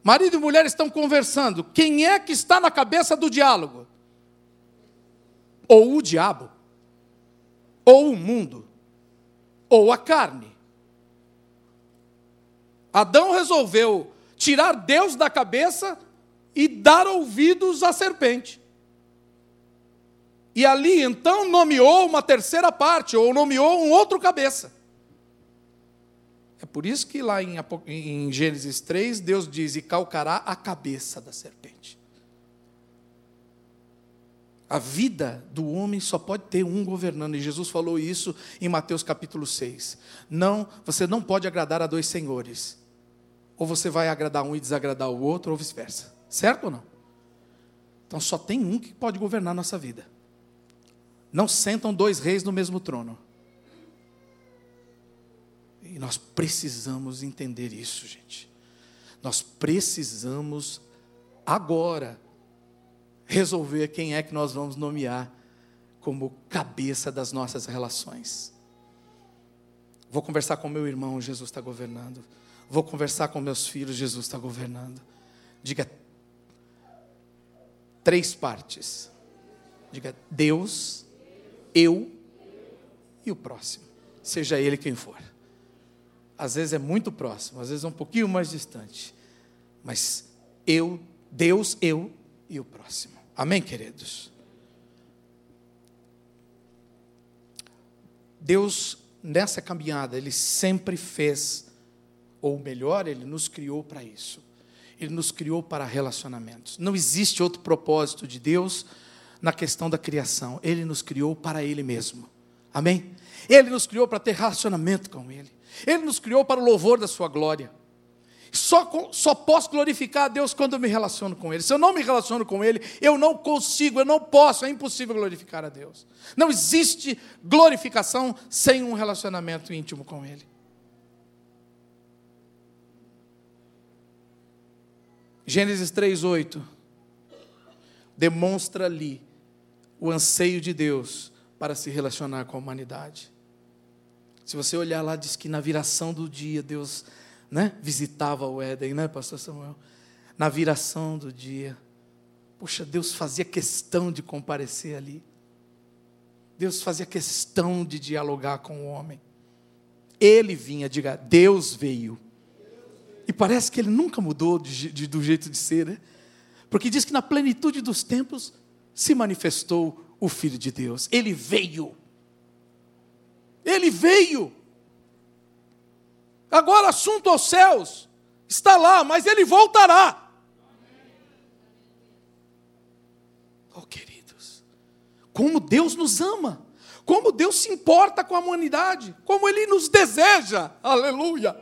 Marido e mulher estão conversando. Quem é que está na cabeça do diálogo? Ou o diabo? Ou o mundo? Ou a carne? Adão resolveu tirar Deus da cabeça e dar ouvidos à serpente. E ali então nomeou uma terceira parte, ou nomeou um outro cabeça. É por isso que lá em, Gênesis 3, Deus diz: e calcará a cabeça da serpente. A vida do homem só pode ter um governando, e Jesus falou isso em Mateus capítulo 6. Não, você não pode agradar a dois senhores. Ou você vai agradar um e desagradar o outro, ou vice-versa. Certo ou não? Então só tem um que pode governar a nossa vida. Não sentam dois reis no mesmo trono. E nós precisamos entender isso, gente. Nós precisamos agora resolver quem é que nós vamos nomear como cabeça das nossas relações. Vou conversar com meu irmão, Jesus está governando. Vou conversar com meus filhos, Jesus está governando. Diga três partes. Diga Deus, eu e o próximo, seja ele quem for às vezes é muito próximo, às vezes é um pouquinho mais distante. Mas eu, Deus, eu e o próximo. Amém, queridos? Deus, nessa caminhada, Ele sempre fez, ou melhor, Ele nos criou para isso. Ele nos criou para relacionamentos. Não existe outro propósito de Deus na questão da criação. Ele nos criou para Ele mesmo. Amém? Ele nos criou para ter relacionamento com Ele. Ele nos criou para o louvor da Sua glória. Só, só posso glorificar a Deus quando eu me relaciono com Ele. Se eu não me relaciono com Ele, eu não consigo, eu não posso, é impossível glorificar a Deus. Não existe glorificação sem um relacionamento íntimo com Ele. Gênesis 3,8 demonstra ali o anseio de Deus para se relacionar com a humanidade. Se você olhar lá, diz que na viração do dia Deus né, visitava o Éden, né, Pastor Samuel? Na viração do dia. Poxa, Deus fazia questão de comparecer ali. Deus fazia questão de dialogar com o homem. Ele vinha, diga, Deus veio. E parece que ele nunca mudou de, de, do jeito de ser, né? Porque diz que na plenitude dos tempos se manifestou o Filho de Deus. Ele veio. Ele veio. Agora, assunto aos céus está lá, mas ele voltará. Oh, queridos, como Deus nos ama, como Deus se importa com a humanidade, como Ele nos deseja, aleluia.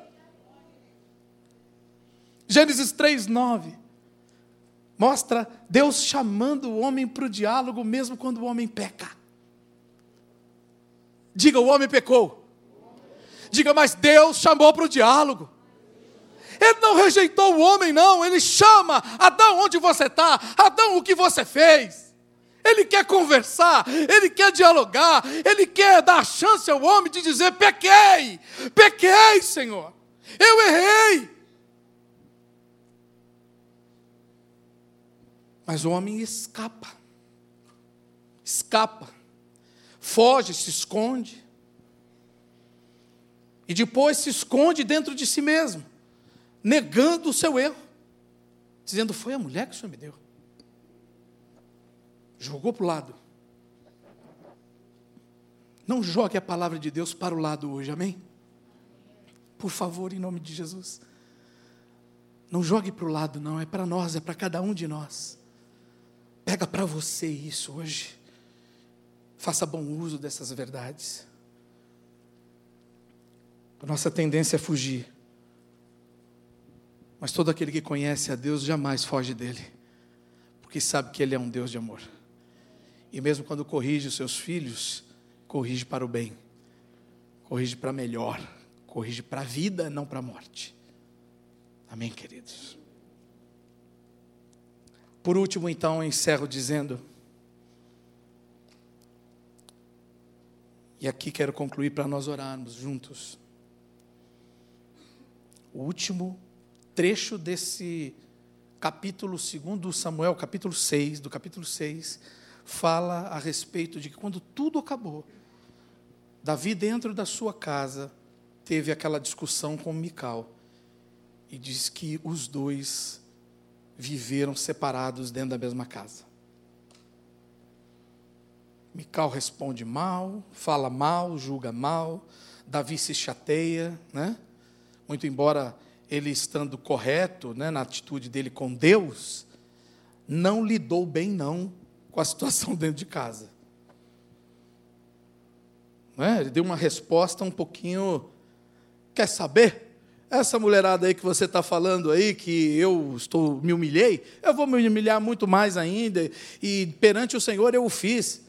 Gênesis 3, 9 mostra Deus chamando o homem para o diálogo, mesmo quando o homem peca. Diga, o homem pecou. Diga, mas Deus chamou para o diálogo. Ele não rejeitou o homem, não. Ele chama: Adão, onde você está? Adão, o que você fez? Ele quer conversar, ele quer dialogar, ele quer dar chance ao homem de dizer: pequei, pequei, Senhor, eu errei. Mas o homem escapa, escapa, foge, se esconde. E depois se esconde dentro de si mesmo, negando o seu erro, dizendo: Foi a mulher que o Senhor me deu. Jogou para o lado. Não jogue a palavra de Deus para o lado hoje, amém? Por favor, em nome de Jesus. Não jogue para o lado, não, é para nós, é para cada um de nós. Pega para você isso hoje. Faça bom uso dessas verdades. A nossa tendência é fugir. Mas todo aquele que conhece a Deus jamais foge dele, porque sabe que ele é um Deus de amor. E mesmo quando corrige os seus filhos, corrige para o bem, corrige para melhor, corrige para a vida, não para a morte. Amém, queridos? Por último, então, encerro dizendo, e aqui quero concluir para nós orarmos juntos. O último trecho desse capítulo segundo Samuel, capítulo 6, do capítulo 6, fala a respeito de que quando tudo acabou, Davi dentro da sua casa teve aquela discussão com Mical e diz que os dois viveram separados dentro da mesma casa. Mical responde mal, fala mal, julga mal, Davi se chateia, né? Muito embora ele estando correto, né, na atitude dele com Deus, não lidou bem não com a <laughs> situação dentro de casa. Né? Ele deu uma resposta um pouquinho, quer saber? essa mulherada aí que você está falando aí, que eu estou me humilhei, eu vou me humilhar muito mais ainda, e perante o Senhor eu o fiz,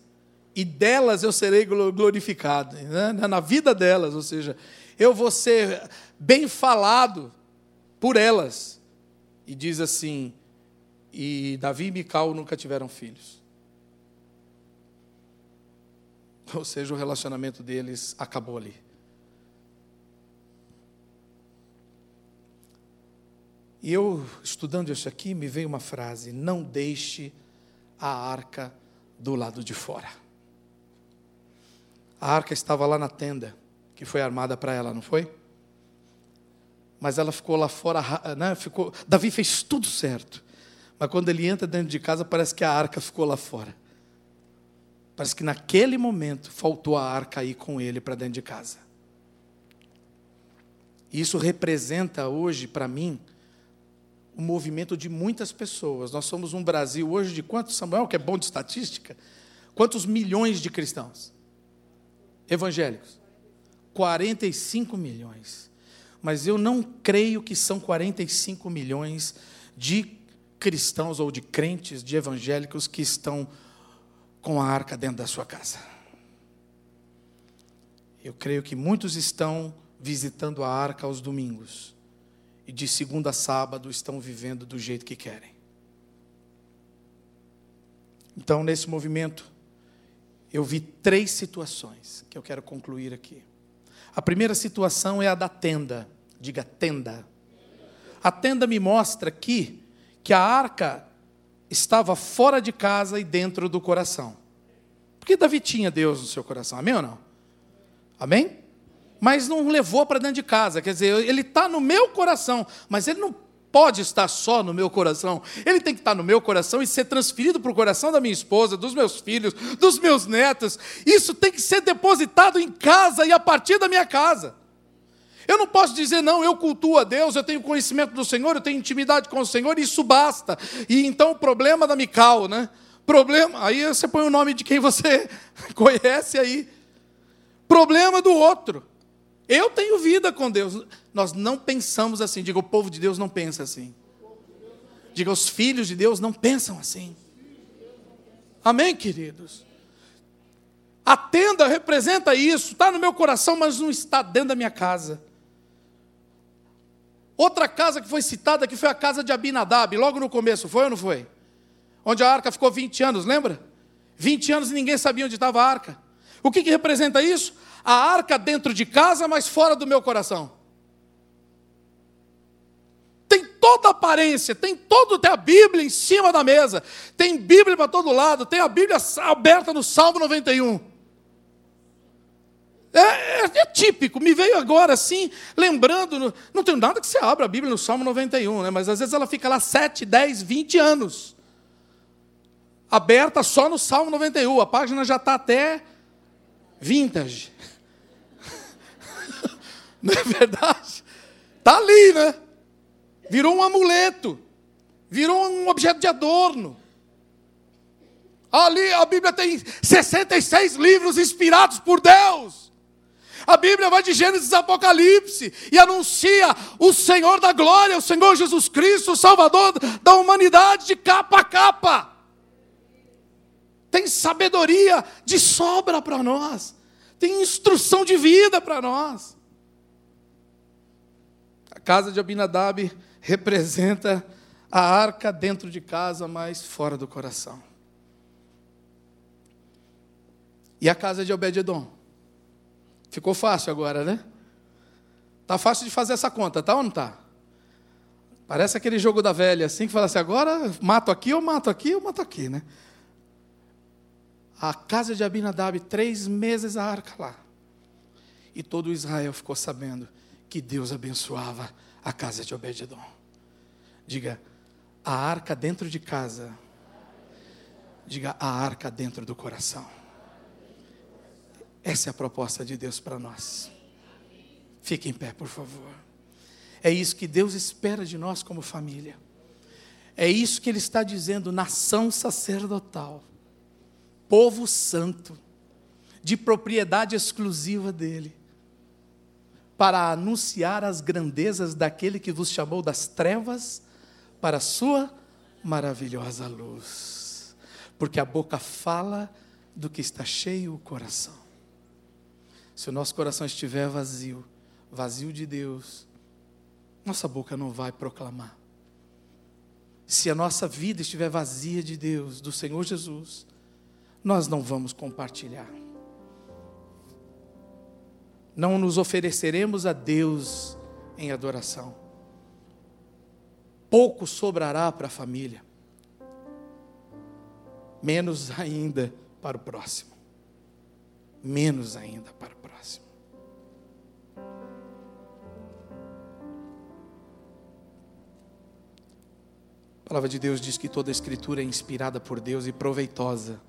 e delas eu serei glorificado, né? na vida delas, ou seja, eu vou ser bem falado por elas. E diz assim: e Davi e Mical nunca tiveram filhos. <laughs> Ou seja, o relacionamento deles acabou ali. E eu, estudando isso aqui, me veio uma frase: não deixe a arca do lado de fora. A arca estava lá na tenda, que foi armada para ela, não foi? Mas ela ficou lá fora, né? ficou, Davi fez tudo certo. Mas quando ele entra dentro de casa, parece que a arca ficou lá fora. Parece que naquele momento faltou a arca ir com ele para dentro de casa. Isso representa hoje, para mim, o movimento de muitas pessoas. Nós somos um Brasil hoje de quantos, Samuel, que é bom de estatística? Quantos milhões de cristãos? Evangélicos? 45 milhões. Mas eu não creio que são 45 milhões de cristãos ou de crentes, de evangélicos que estão com a arca dentro da sua casa. Eu creio que muitos estão visitando a arca aos domingos e de segunda a sábado estão vivendo do jeito que querem. Então, nesse movimento, eu vi três situações que eu quero concluir aqui. A primeira situação é a da tenda. Diga tenda. A tenda me mostra aqui que a arca estava fora de casa e dentro do coração. Porque Davi tinha Deus no seu coração, amém ou não? Amém? mas não levou para dentro de casa. Quer dizer, ele está no meu coração, mas ele não pode estar só no meu coração. Ele tem que estar no meu coração e ser transferido para o coração da minha esposa, dos meus filhos, dos meus netos. Isso tem que ser depositado em casa e a partir da minha casa. Eu não posso dizer, não, eu cultuo a Deus, eu tenho conhecimento do Senhor, eu tenho intimidade com o Senhor, isso basta. E então o problema da Mical, né? Problema, aí você põe o nome de quem você <laughs> conhece aí. Problema do outro. Eu tenho vida com Deus. Nós não pensamos assim. Diga, o povo de Deus não pensa assim. Diga, os filhos de Deus não pensam assim. Amém, queridos? A tenda representa isso, está no meu coração, mas não está dentro da minha casa. Outra casa que foi citada aqui foi a casa de Abinadab, logo no começo, foi ou não foi? Onde a arca ficou 20 anos, lembra? 20 anos e ninguém sabia onde estava a arca. O que, que representa isso? A arca dentro de casa, mas fora do meu coração. Tem toda a aparência, tem todo, tem a Bíblia em cima da mesa, tem Bíblia para todo lado, tem a Bíblia aberta no Salmo 91. É, é, é, típico, me veio agora assim, lembrando, não tem nada que você abra a Bíblia no Salmo 91, né? mas às vezes ela fica lá 7, 10, 20 anos, aberta só no Salmo 91, a página já está até vintage. <laughs> Não é verdade? Está ali, né? Virou um amuleto, virou um objeto de adorno. Ali a Bíblia tem 66 livros inspirados por Deus. A Bíblia vai de Gênesis a Apocalipse e anuncia o Senhor da glória, o Senhor Jesus Cristo, o Salvador da humanidade, de capa a capa. Tem sabedoria de sobra para nós, tem instrução de vida para nós casa de Abinadab representa a arca dentro de casa, mas fora do coração. E a casa de Obed-edom? Ficou fácil agora, né? Tá fácil de fazer essa conta, tá ou não tá? Parece aquele jogo da velha, assim, que fala assim, agora mato aqui, eu mato aqui, eu mato aqui, né? A casa de Abinadab, três meses a arca lá. E todo Israel ficou sabendo que Deus abençoava a casa de Obed-edom. Diga, a arca dentro de casa. Diga, a arca dentro do coração. Essa é a proposta de Deus para nós. Fique em pé, por favor. É isso que Deus espera de nós como família. É isso que Ele está dizendo, nação sacerdotal, povo santo, de propriedade exclusiva dEle para anunciar as grandezas daquele que vos chamou das trevas para a sua maravilhosa luz. Porque a boca fala do que está cheio o coração. Se o nosso coração estiver vazio, vazio de Deus, nossa boca não vai proclamar. Se a nossa vida estiver vazia de Deus, do Senhor Jesus, nós não vamos compartilhar não nos ofereceremos a Deus em adoração. Pouco sobrará para a família, menos ainda para o próximo. Menos ainda para o próximo. A palavra de Deus diz que toda a Escritura é inspirada por Deus e proveitosa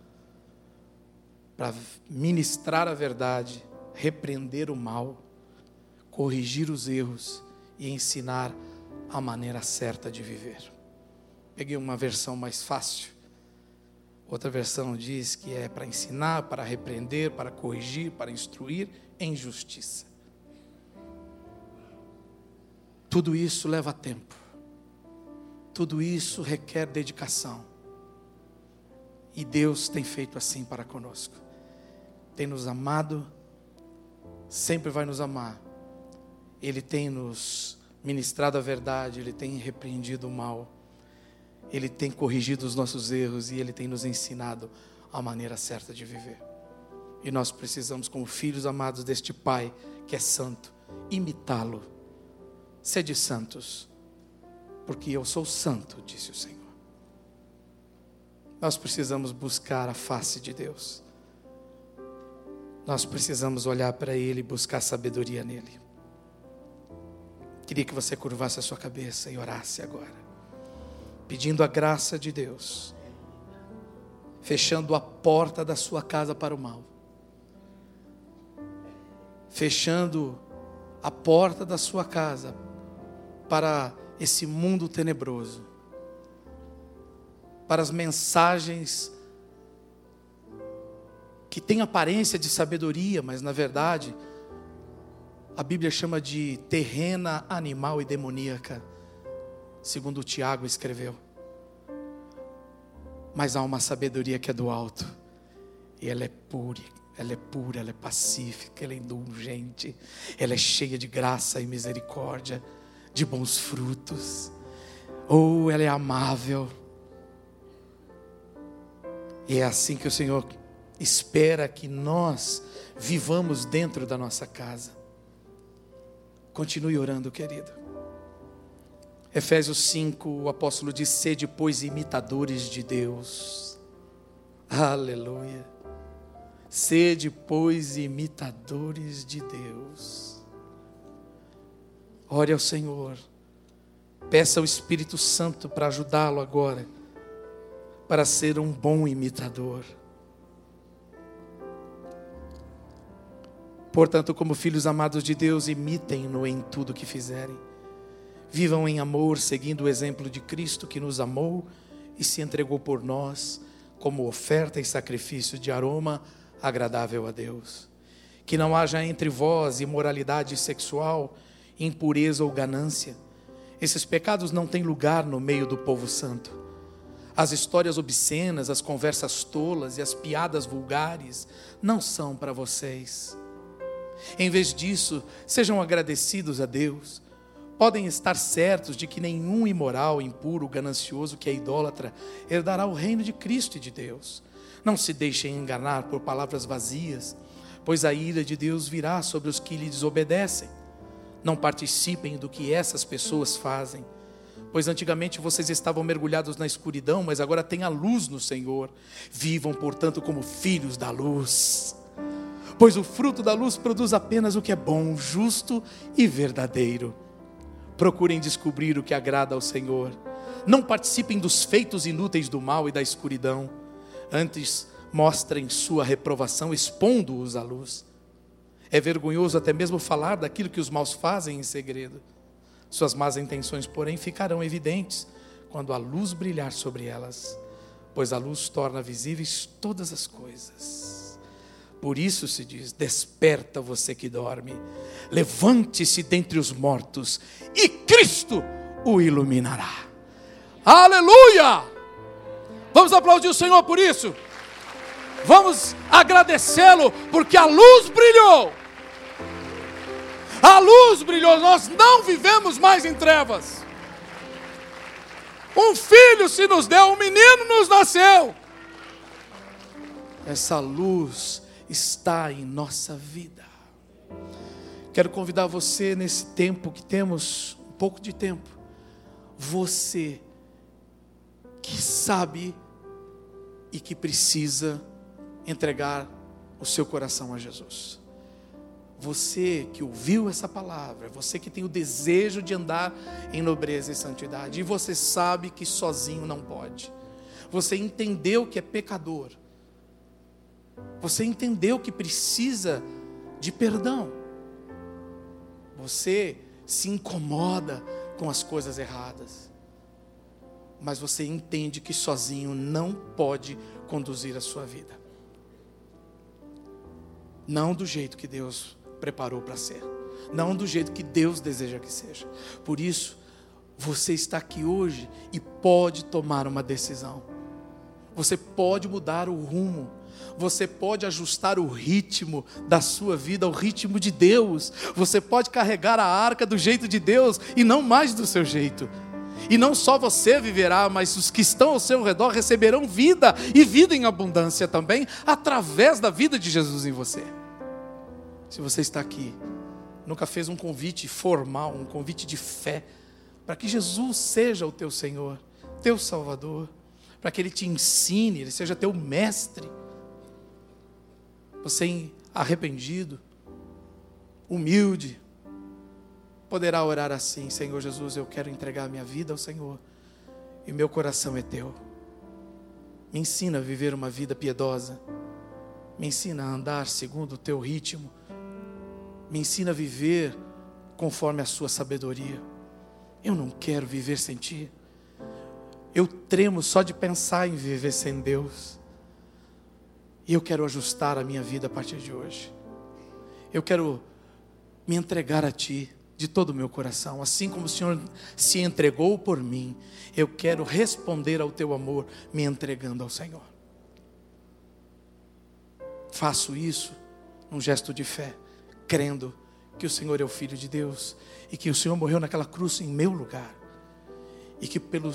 para ministrar a verdade, repreender o mal, corrigir os erros e ensinar a maneira certa de viver. Peguei uma versão mais fácil. Outra versão diz que é para ensinar, para repreender, para corrigir, para instruir em justiça. Tudo isso leva tempo. Tudo isso requer dedicação. E Deus tem feito assim para conosco. Tem nos amado, sempre vai nos amar. Ele tem nos ministrado a verdade, ele tem repreendido o mal. Ele tem corrigido os nossos erros e ele tem nos ensinado a maneira certa de viver. E nós precisamos, como filhos amados deste Pai que é santo, imitá-lo Sede santos, porque eu sou santo, disse o Senhor. Nós precisamos buscar a face de Deus. Nós precisamos olhar para Ele e buscar sabedoria nele. Queria que você curvasse a sua cabeça e orasse agora, pedindo a graça de Deus, fechando a porta da sua casa para o mal, fechando a porta da sua casa para esse mundo tenebroso, para as mensagens que têm aparência de sabedoria, mas na verdade a Bíblia chama de terrena, animal e demoníaca, segundo Tiago escreveu. Mas há uma sabedoria que é do alto, e ela é pura, ela é pura, ela é pacífica, ela é indulgente, ela é cheia de graça e misericórdia de bons frutos. Ou oh, ela é amável. E é assim que o Senhor espera que nós vivamos dentro da nossa casa. Continue orando, querido. Efésios 5, o apóstolo diz: Sede, pois, imitadores de Deus. Aleluia. Sede, pois, imitadores de Deus. Ore ao Senhor. Peça ao Espírito Santo para ajudá-lo agora, para ser um bom imitador. Portanto, como filhos amados de Deus, imitem-no em tudo que fizerem. Vivam em amor, seguindo o exemplo de Cristo que nos amou e se entregou por nós como oferta e sacrifício de aroma agradável a Deus. Que não haja entre vós imoralidade sexual, impureza ou ganância. Esses pecados não têm lugar no meio do povo santo. As histórias obscenas, as conversas tolas e as piadas vulgares não são para vocês. Em vez disso, sejam agradecidos a Deus. Podem estar certos de que nenhum imoral, impuro, ganancioso que é idólatra herdará o reino de Cristo e de Deus. Não se deixem enganar por palavras vazias, pois a ira de Deus virá sobre os que lhe desobedecem não participem do que essas pessoas fazem. Pois antigamente vocês estavam mergulhados na escuridão, mas agora têm a luz no Senhor. Vivam, portanto, como filhos da luz. Pois o fruto da luz produz apenas o que é bom, justo e verdadeiro. Procurem descobrir o que agrada ao Senhor. Não participem dos feitos inúteis do mal e da escuridão. Antes, mostrem sua reprovação, expondo-os à luz. É vergonhoso até mesmo falar daquilo que os maus fazem em segredo. Suas más intenções, porém, ficarão evidentes quando a luz brilhar sobre elas, pois a luz torna visíveis todas as coisas. Por isso se diz: Desperta você que dorme, levante-se dentre os mortos, e Cristo o iluminará. Aleluia! Vamos aplaudir o Senhor por isso. Vamos agradecê-lo, porque a luz brilhou a luz brilhou, nós não vivemos mais em trevas. Um filho se nos deu, um menino nos nasceu. Essa luz está em nossa vida. Quero convidar você nesse tempo que temos, um pouco de tempo, você que sabe e que precisa entregar o seu coração a Jesus. Você que ouviu essa palavra, você que tem o desejo de andar em nobreza e santidade, e você sabe que sozinho não pode. Você entendeu que é pecador. Você entendeu que precisa de perdão. Você se incomoda com as coisas erradas. Mas você entende que sozinho não pode conduzir a sua vida. Não do jeito que Deus preparou para ser. Não do jeito que Deus deseja que seja. Por isso, você está aqui hoje e pode tomar uma decisão. Você pode mudar o rumo. Você pode ajustar o ritmo da sua vida ao ritmo de Deus. Você pode carregar a arca do jeito de Deus e não mais do seu jeito. E não só você viverá, mas os que estão ao seu redor receberão vida e vida em abundância também, através da vida de Jesus em você. Se você está aqui, nunca fez um convite formal, um convite de fé, para que Jesus seja o teu Senhor, teu Salvador, para que Ele te ensine, Ele seja teu mestre. Você arrependido, humilde, poderá orar assim: Senhor Jesus, eu quero entregar minha vida ao Senhor e meu coração é teu. Me ensina a viver uma vida piedosa, me ensina a andar segundo o teu ritmo, me ensina a viver conforme a sua sabedoria. Eu não quero viver sem ti. Eu tremo só de pensar em viver sem Deus. E eu quero ajustar a minha vida a partir de hoje. Eu quero me entregar a Ti de todo o meu coração, assim como o Senhor se entregou por mim, eu quero responder ao teu amor me entregando ao Senhor. Faço isso num gesto de fé, crendo que o Senhor é o Filho de Deus e que o Senhor morreu naquela cruz em meu lugar e que pelo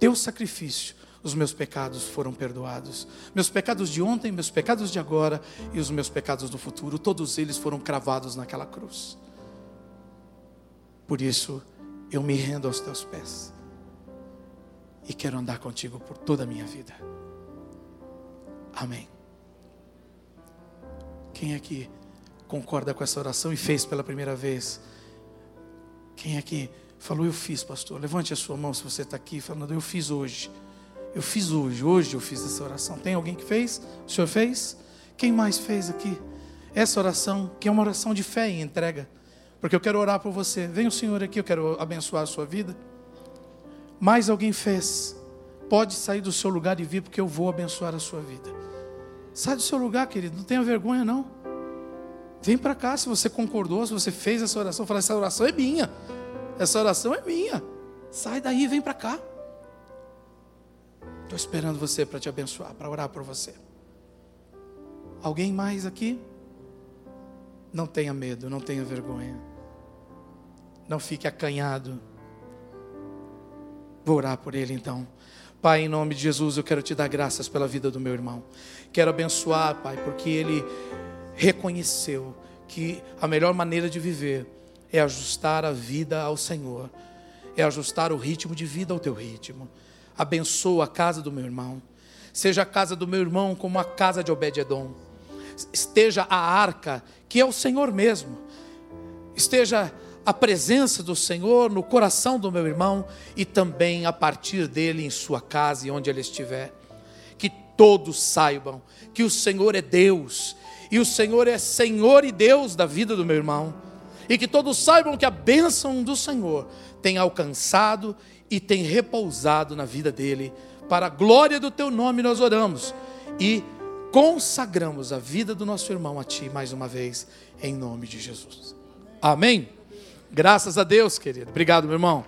teu sacrifício os meus pecados foram perdoados. Meus pecados de ontem, meus pecados de agora e os meus pecados do futuro, todos eles foram cravados naquela cruz. Por isso, eu me rendo aos teus pés. E quero andar contigo por toda a minha vida. Amém. Quem aqui concorda com essa oração e fez pela primeira vez? Quem aqui falou, eu fiz, pastor? Levante a sua mão se você está aqui falando, eu fiz hoje. Eu fiz hoje, hoje eu fiz essa oração. Tem alguém que fez? O senhor fez? Quem mais fez aqui? Essa oração, que é uma oração de fé e entrega. Porque eu quero orar por você. Vem o Senhor aqui, eu quero abençoar a sua vida. Mais alguém fez. Pode sair do seu lugar e vir, porque eu vou abençoar a sua vida. Sai do seu lugar, querido. Não tenha vergonha, não. Vem para cá se você concordou, se você fez essa oração. Fala, essa oração é minha. Essa oração é minha. Sai daí vem para cá. Estou esperando você para te abençoar, para orar por você. Alguém mais aqui? Não tenha medo, não tenha vergonha. Não fique acanhado. Vou orar por ele então. Pai, em nome de Jesus, eu quero te dar graças pela vida do meu irmão. Quero abençoar, Pai, porque ele reconheceu que a melhor maneira de viver é ajustar a vida ao Senhor, é ajustar o ritmo de vida ao teu ritmo. Abençoa a casa do meu irmão. Seja a casa do meu irmão como a casa de Obed-edom esteja a arca, que é o Senhor mesmo, esteja a presença do Senhor no coração do meu irmão e também a partir dele em sua casa e onde ele estiver. Que todos saibam que o Senhor é Deus e o Senhor é Senhor e Deus da vida do meu irmão. E que todos saibam que a bênção do Senhor tem alcançado e tem repousado na vida dele. Para a glória do teu nome nós oramos. E consagramos a vida do nosso irmão a Ti mais uma vez, em nome de Jesus. Amém? Graças a Deus, querido. Obrigado, meu irmão.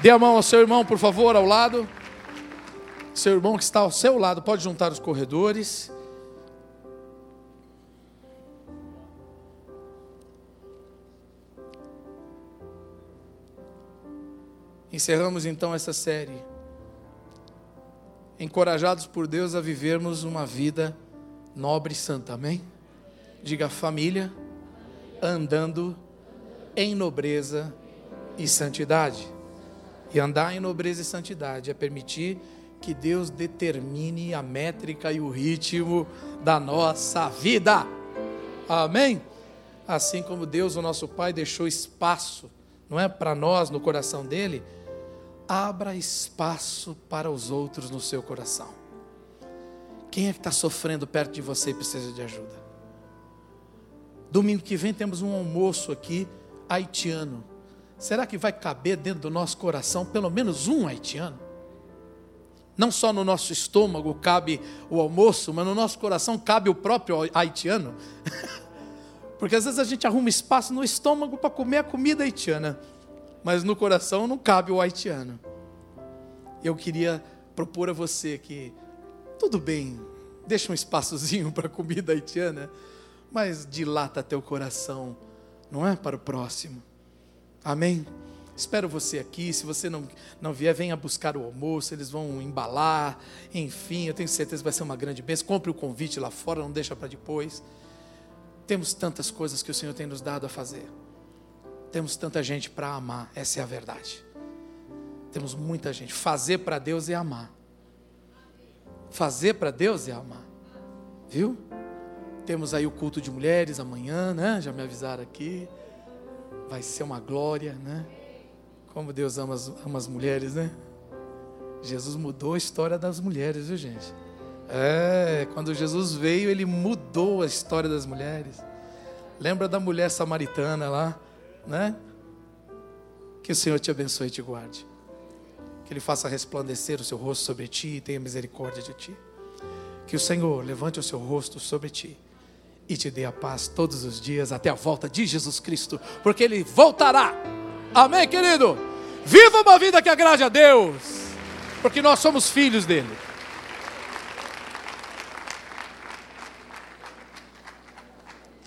Dê a mão ao seu irmão, por favor, ao lado. Seu irmão que está ao seu lado, pode juntar os corredores. Encerramos então essa série encorajados por Deus a vivermos uma vida nobre e santa, amém? Diga família, andando em nobreza e santidade. E andar em nobreza e santidade é permitir que Deus determine a métrica e o ritmo da nossa vida. Amém? Assim como Deus, o nosso Pai, deixou espaço, não é para nós no coração dele, abra espaço para os outros no seu coração. Quem é que está sofrendo perto de você e precisa de ajuda? Domingo que vem temos um almoço aqui haitiano. Será que vai caber dentro do nosso coração pelo menos um haitiano? Não só no nosso estômago cabe o almoço, mas no nosso coração cabe o próprio haitiano. <laughs> Porque às vezes a gente arruma espaço no estômago para comer a comida haitiana, mas no coração não cabe o haitiano. Eu queria propor a você que tudo bem, deixa um espaçozinho para a comida haitiana, mas dilata teu coração, não é? Para o próximo. Amém? Espero você aqui. Se você não, não vier, venha buscar o almoço. Eles vão embalar. Enfim, eu tenho certeza que vai ser uma grande bênção. Compre o convite lá fora, não deixa para depois. Temos tantas coisas que o Senhor tem nos dado a fazer. Temos tanta gente para amar. Essa é a verdade. Temos muita gente. Fazer para Deus é amar. Fazer para Deus é amar. Viu? Temos aí o culto de mulheres amanhã, né? Já me avisaram aqui. Vai ser uma glória, né? Como Deus ama as, ama as mulheres, né? Jesus mudou a história das mulheres, viu, gente? É, quando Jesus veio, ele mudou a história das mulheres. Lembra da mulher samaritana lá, né? Que o Senhor te abençoe e te guarde que Ele faça resplandecer o seu rosto sobre ti e tenha misericórdia de ti. Que o Senhor levante o seu rosto sobre ti e te dê a paz todos os dias até a volta de Jesus Cristo, porque Ele voltará. Amém, querido? Viva uma vida que agrade a Deus, porque nós somos filhos dele.